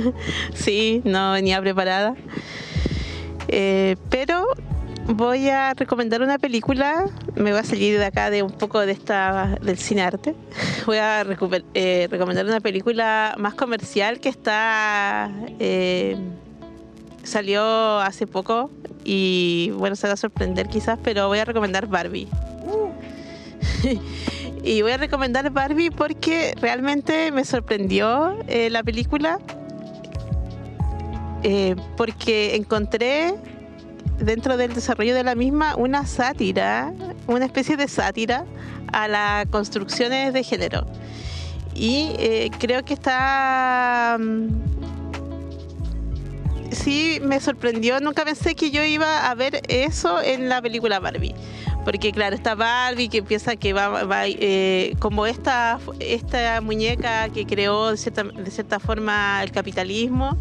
sí, no venía preparada. Eh, pero voy a recomendar una película. Me voy a salir de acá de un poco de esta del cine arte. Voy a eh, recomendar una película más comercial que está eh, salió hace poco y bueno se va a sorprender quizás, pero voy a recomendar Barbie. Y voy a recomendar Barbie porque realmente me sorprendió eh, la película. Eh, porque encontré dentro del desarrollo de la misma una sátira, una especie de sátira a las construcciones de género. Y eh, creo que está... mm, Sí, me sorprendió. Nunca pensé que yo iba a ver eso en la película Barbie. Porque claro, está Barbie que empieza que va, eh, como esta, esta muñeca que creó de cierta, de cierta forma el capitalismo,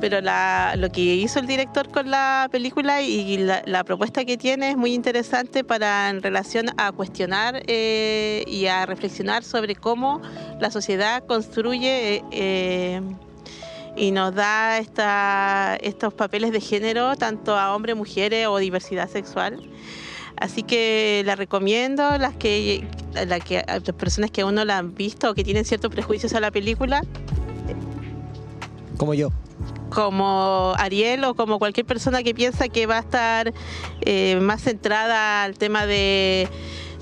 pero lo que hizo el director con la película y la, propuesta que tiene es muy interesante para en relación a cuestionar eh, y a reflexionar sobre cómo la sociedad construye eh, y nos da esta, estos papeles de género tanto a hombres, mujeres o diversidad sexual. Así que la recomiendo, las que, la que, a las personas que aún no la han visto o que tienen ciertos prejuicios a la película, Como yo. como Ariel o como cualquier persona que piensa que va a estar eh, más centrada al tema de,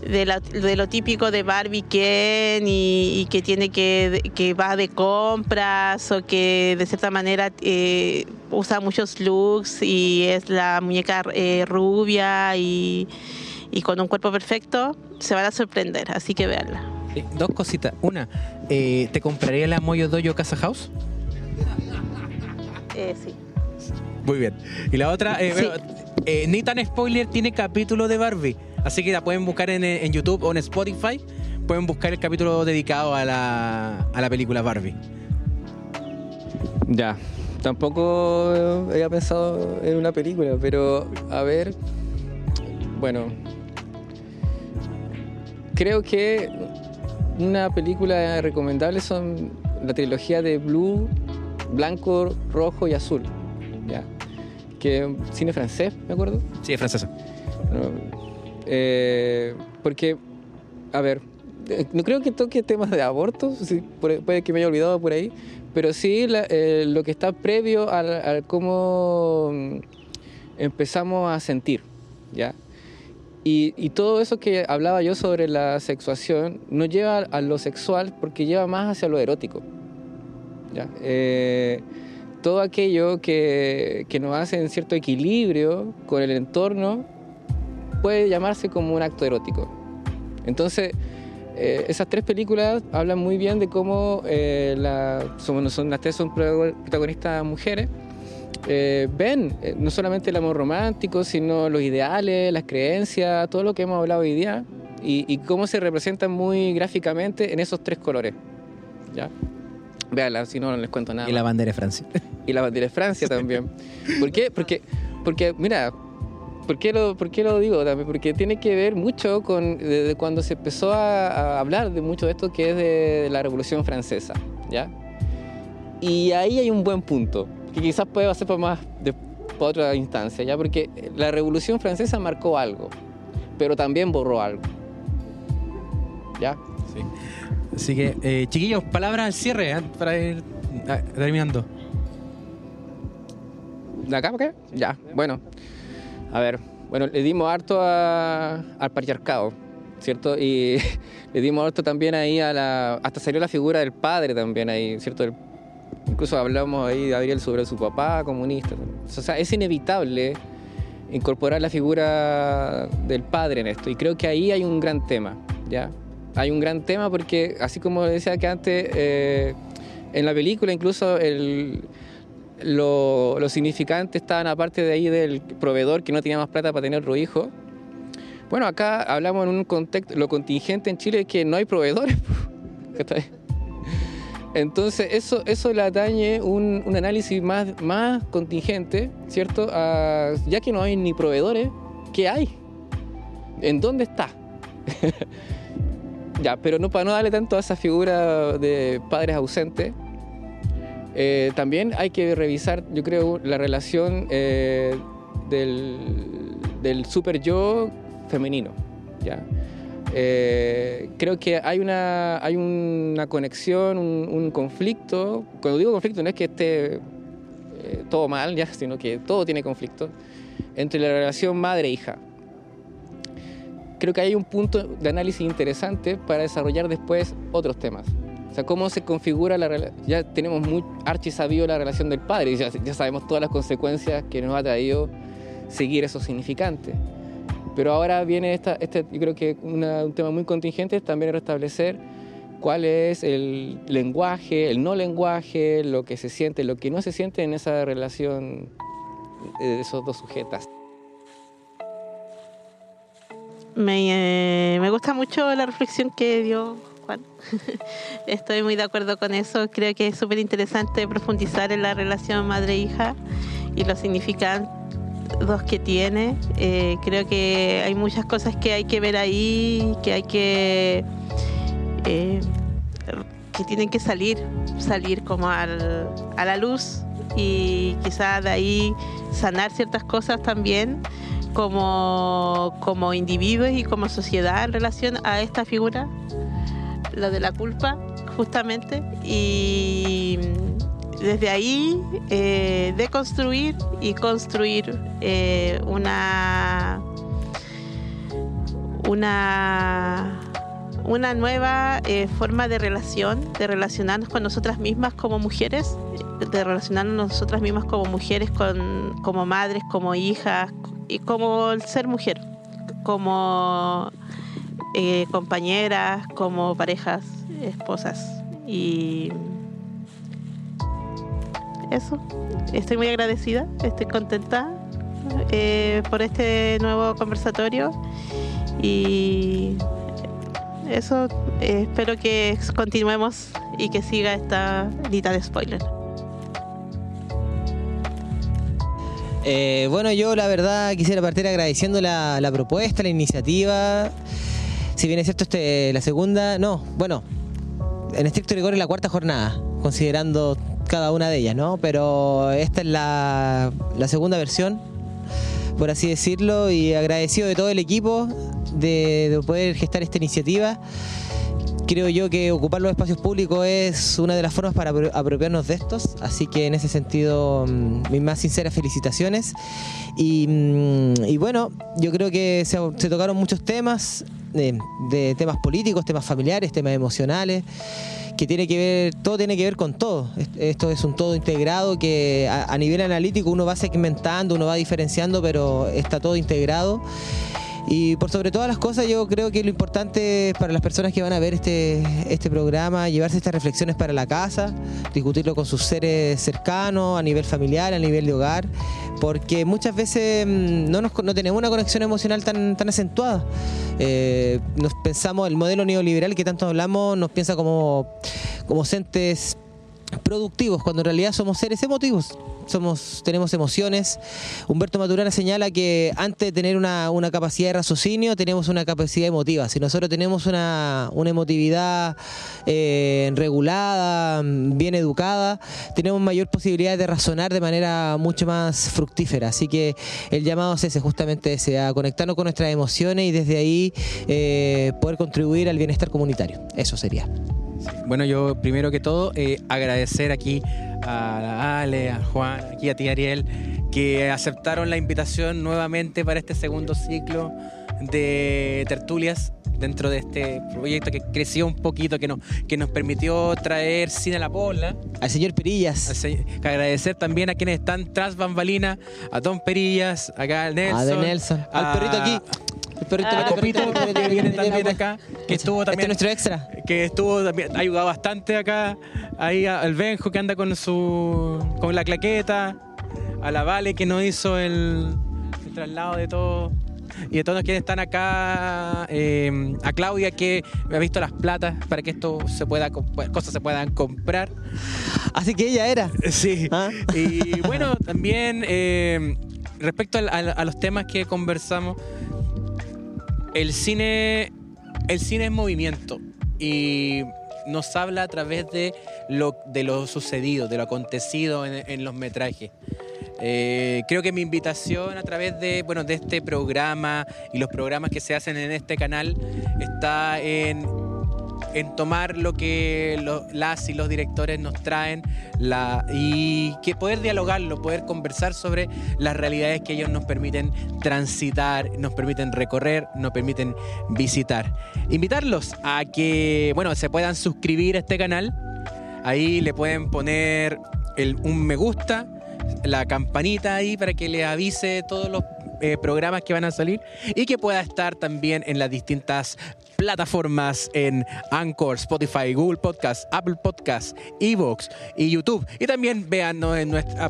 de, la- de lo típico de Barbie Ken y, y que tiene que, que va de compras o que de cierta manera eh, usa muchos looks y es la muñeca eh, rubia y, y con un cuerpo perfecto, se van a sorprender, así que véanla. Sí, dos cositas. Una, eh, ¿te compraría la Moyo Dojo Casa House? Eh, sí. Muy bien. Y la otra, eh, Sí. eh, ni tan spoiler, tiene capítulo de Barbie. Así que la pueden buscar en, en YouTube o en Spotify pueden buscar el capítulo dedicado a la, a la película Barbie. Ya, tampoco había pensado en una película, pero a ver, bueno, creo que una película recomendable son la trilogía de Blue, Blanco, Rojo y Azul, ya, que cine francés, me acuerdo. Sí, es francesa. Eh, porque, a ver, eh, no creo que toque temas de aborto, sí, puede que me haya olvidado por ahí, pero sí la- eh, lo que está previo al, al cómo mm, empezamos a sentir, ¿ya? Y, y todo eso que hablaba yo sobre la sexuación no lleva a lo sexual porque lleva más hacia lo erótico, ¿ya? Eh, todo aquello que, que nos hace en cierto equilibrio con el entorno puede llamarse como un acto erótico. Entonces, eh, esas tres películas hablan muy bien de cómo eh, la- son, son- las tres son pro- protagonistas mujeres. eh, ven eh, no solamente el amor romántico, sino los ideales, las creencias, todo lo que hemos hablado hoy día y, y cómo se representan muy gráficamente en esos tres colores. ¿Ya? Véanla, si no, no les cuento nada. Y la bandera de Francia. Y la bandera de Francia también. ¿Por qué? Porque, porque mira, ¿por qué, lo, ¿por qué lo digo también? Porque tiene que ver mucho con desde cuando se empezó a, a hablar de mucho de esto que es de la Revolución Francesa, ¿ya? Y ahí hay un buen punto, que quizás puede ser para más de, para otra instancia, ¿ya? Porque la Revolución Francesa marcó algo, pero también borró algo, ¿ya? Sí. Así que, eh, chiquillos, palabras al cierre ¿eh? para ir ah, terminando. ¿De acá acá? Ya, bueno. A ver, bueno, le dimos harto a- al patriarcado, ¿cierto? Y le dimos harto también ahí a la... Hasta salió la figura del padre también ahí, ¿cierto? El- incluso hablamos ahí, Gabriel, sobre su papá comunista. O sea, es inevitable incorporar la figura del padre en esto. Y creo que ahí hay un gran tema, ¿ya? Hay un gran tema porque, así como decía que antes, eh, en la película incluso el, lo, lo significante estaban aparte de ahí del proveedor que no tenía más plata para tener otro hijo. Bueno, acá hablamos en un contexto, lo contingente en Chile es que no hay proveedores. Entonces, eso, eso le atañe un, un análisis más, más contingente, ¿cierto? Ya que no hay ni proveedores, ¿qué hay? ¿En dónde está? ya, pero no para no darle tanto a esa figura de padres ausentes, eh, también hay que revisar, yo creo, la relación eh, del, super yo femenino. ¿ya? Eh, creo que hay una, hay una conexión, un, un conflicto. Cuando digo conflicto no es que esté todo mal, ya, sino que todo tiene conflicto entre la relación madre-hija. Creo que hay un punto de análisis interesante para desarrollar después otros temas. Sea, cómo se configura la relación. Ya tenemos muy archisabido la relación del padre, ya, sabemos todas las consecuencias que nos ha traído seguir esos significantes. Pero ahora viene esta, este, yo creo que un tema muy contingente también restablecer cuál es el lenguaje, el no lenguaje, lo que se siente, lo que no se siente en esa relación de esos dos sujetas. Me, eh, me gusta mucho la reflexión que dio Juan. Estoy muy de acuerdo con eso. Creo que es súper interesante profundizar en la relación madre-hija y los significados que tiene. Eh, creo que hay muchas cosas que hay que ver ahí, que hay que... eh, que tienen que salir, salir como al- a la luz y quizás de ahí sanar ciertas cosas también como, como individuos y como sociedad en relación a esta figura, lo de la culpa, justamente. Y desde ahí eh, deconstruir y construir eh, una, una, una nueva eh, forma de relación, de relacionarnos con nosotras mismas como mujeres, de relacionarnos nosotras mismas como mujeres, con, como madres, como hijas y como el ser mujer, como eh, compañeras, como parejas, esposas. Y eso, estoy muy agradecida, estoy contenta eh, por este nuevo conversatorio y eso. eh, espero que continuemos y que siga esta lista de spoiler. Bueno, yo la verdad quisiera partir agradeciendo la, la propuesta, la iniciativa. Si bien es cierto, este, la segunda, no, bueno, en estricto rigor es la cuarta jornada, considerando cada una de ellas, ¿no? Pero esta es la, la segunda versión, por así decirlo, y agradecido de todo el equipo de, de poder gestar esta iniciativa. Creo yo que ocupar los espacios públicos es una de las formas para apro- apropiarnos de estos, así que en ese sentido mm, mis más sinceras felicitaciones. Y, mm, y bueno, yo creo que se tocaron muchos temas, de temas políticos, temas familiares, temas emocionales, que tiene que ver, todo tiene que ver con todo. Est- Esto es un todo integrado que a nivel analítico uno va segmentando, uno va diferenciando, pero está todo integrado. Y por sobre todas las cosas, yo creo que lo importante para las personas que van a ver este, este programa, llevarse estas reflexiones para la casa, discutirlo con sus seres cercanos, a nivel familiar, a nivel de hogar, porque muchas veces mm, no, nos, no tenemos una conexión emocional tan, tan acentuada. Eh, nos pensamos, el modelo neoliberal que tanto hablamos, nos piensa como, como entes productivos, cuando en realidad somos seres emotivos. Somos, tenemos emociones. Humberto Maturana señala que antes de tener una, una capacidad de raciocinio, tenemos una capacidad emotiva. Si nosotros tenemos una, una emotividad eh, regulada, bien educada, tenemos mayor posibilidad de razonar de manera mucho más fructífera. Así que el llamado es ese, justamente ese, a conectarnos con nuestras emociones y desde ahí eh, poder contribuir al bienestar comunitario. Eso sería. Bueno, yo primero que todo eh, agradecer aquí a Ale, a Juan, aquí a ti Ariel, que aceptaron la invitación nuevamente para este segundo ciclo de tertulias dentro de este proyecto que creció un poquito, que nos, que nos permitió traer cine a la pola. Al señor Perillas. Agradecer también a quienes están tras bambalina, a Don Perillas, acá al Nelson. Ah, de Nelson. Al a- perrito aquí. El perrito, Ah, Copito, que viene también acá, que estuvo Este también es nuestro extra. que estuvo también ha ayudado bastante acá ahí al Benjo que anda con su con la claqueta a la Vale que nos hizo el, el traslado de todo y de todos quienes están acá eh, a Claudia que me ha visto las platas para que esto se pueda comp- cosas se puedan comprar Así que ella era. sí Ah. y bueno también eh, respecto a los temas que conversamos el cine el cine es movimiento y nos habla a través de lo, de lo sucedido, de lo acontecido en, los metrajes. Eh, creo que mi invitación a través de, bueno, de este programa y los programas que se hacen en este canal está en, en tomar lo que las y los directores nos traen la, y que poder dialogarlo, poder conversar sobre las realidades que ellos nos permiten transitar, nos permiten recorrer, nos permiten visitar. Invitarlos a que, bueno, se puedan suscribir a este canal. Ahí le pueden poner el- un me gusta, la campanita ahí para que les avise todos los eh, programas que van a salir y que pueda estar también en las distintas plataformas en Anchor, Spotify, Google Podcast, Apple Podcast, Evox y YouTube. Y también véannos en nuestra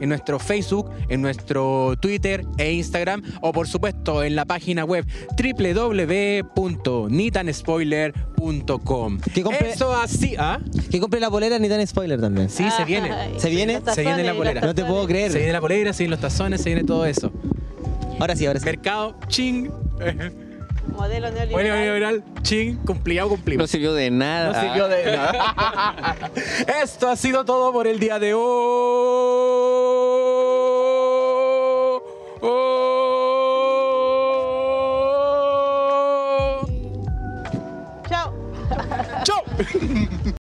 en nuestro Facebook, en nuestro Twitter e Instagram o por supuesto en la página web www.nitanspoiler.com. Que compre- Eso así, ¿ah? Que compre la polera ni tan spoiler también. Sí, se viene. Ay, ¿Se viene? Se viene la polera. No te puedo creer. Se viene la polera, se vienen los tazones, se viene todo eso. Ahora sí, ahora sí. Mercado, ching. Modelo Bueno, neoliberal. neoliberal, ching, cumplido, No cumplimos. sirvió de nada. No sirvió de nada. Esto ha sido todo por el día de hoy. Chao. ¡Chao!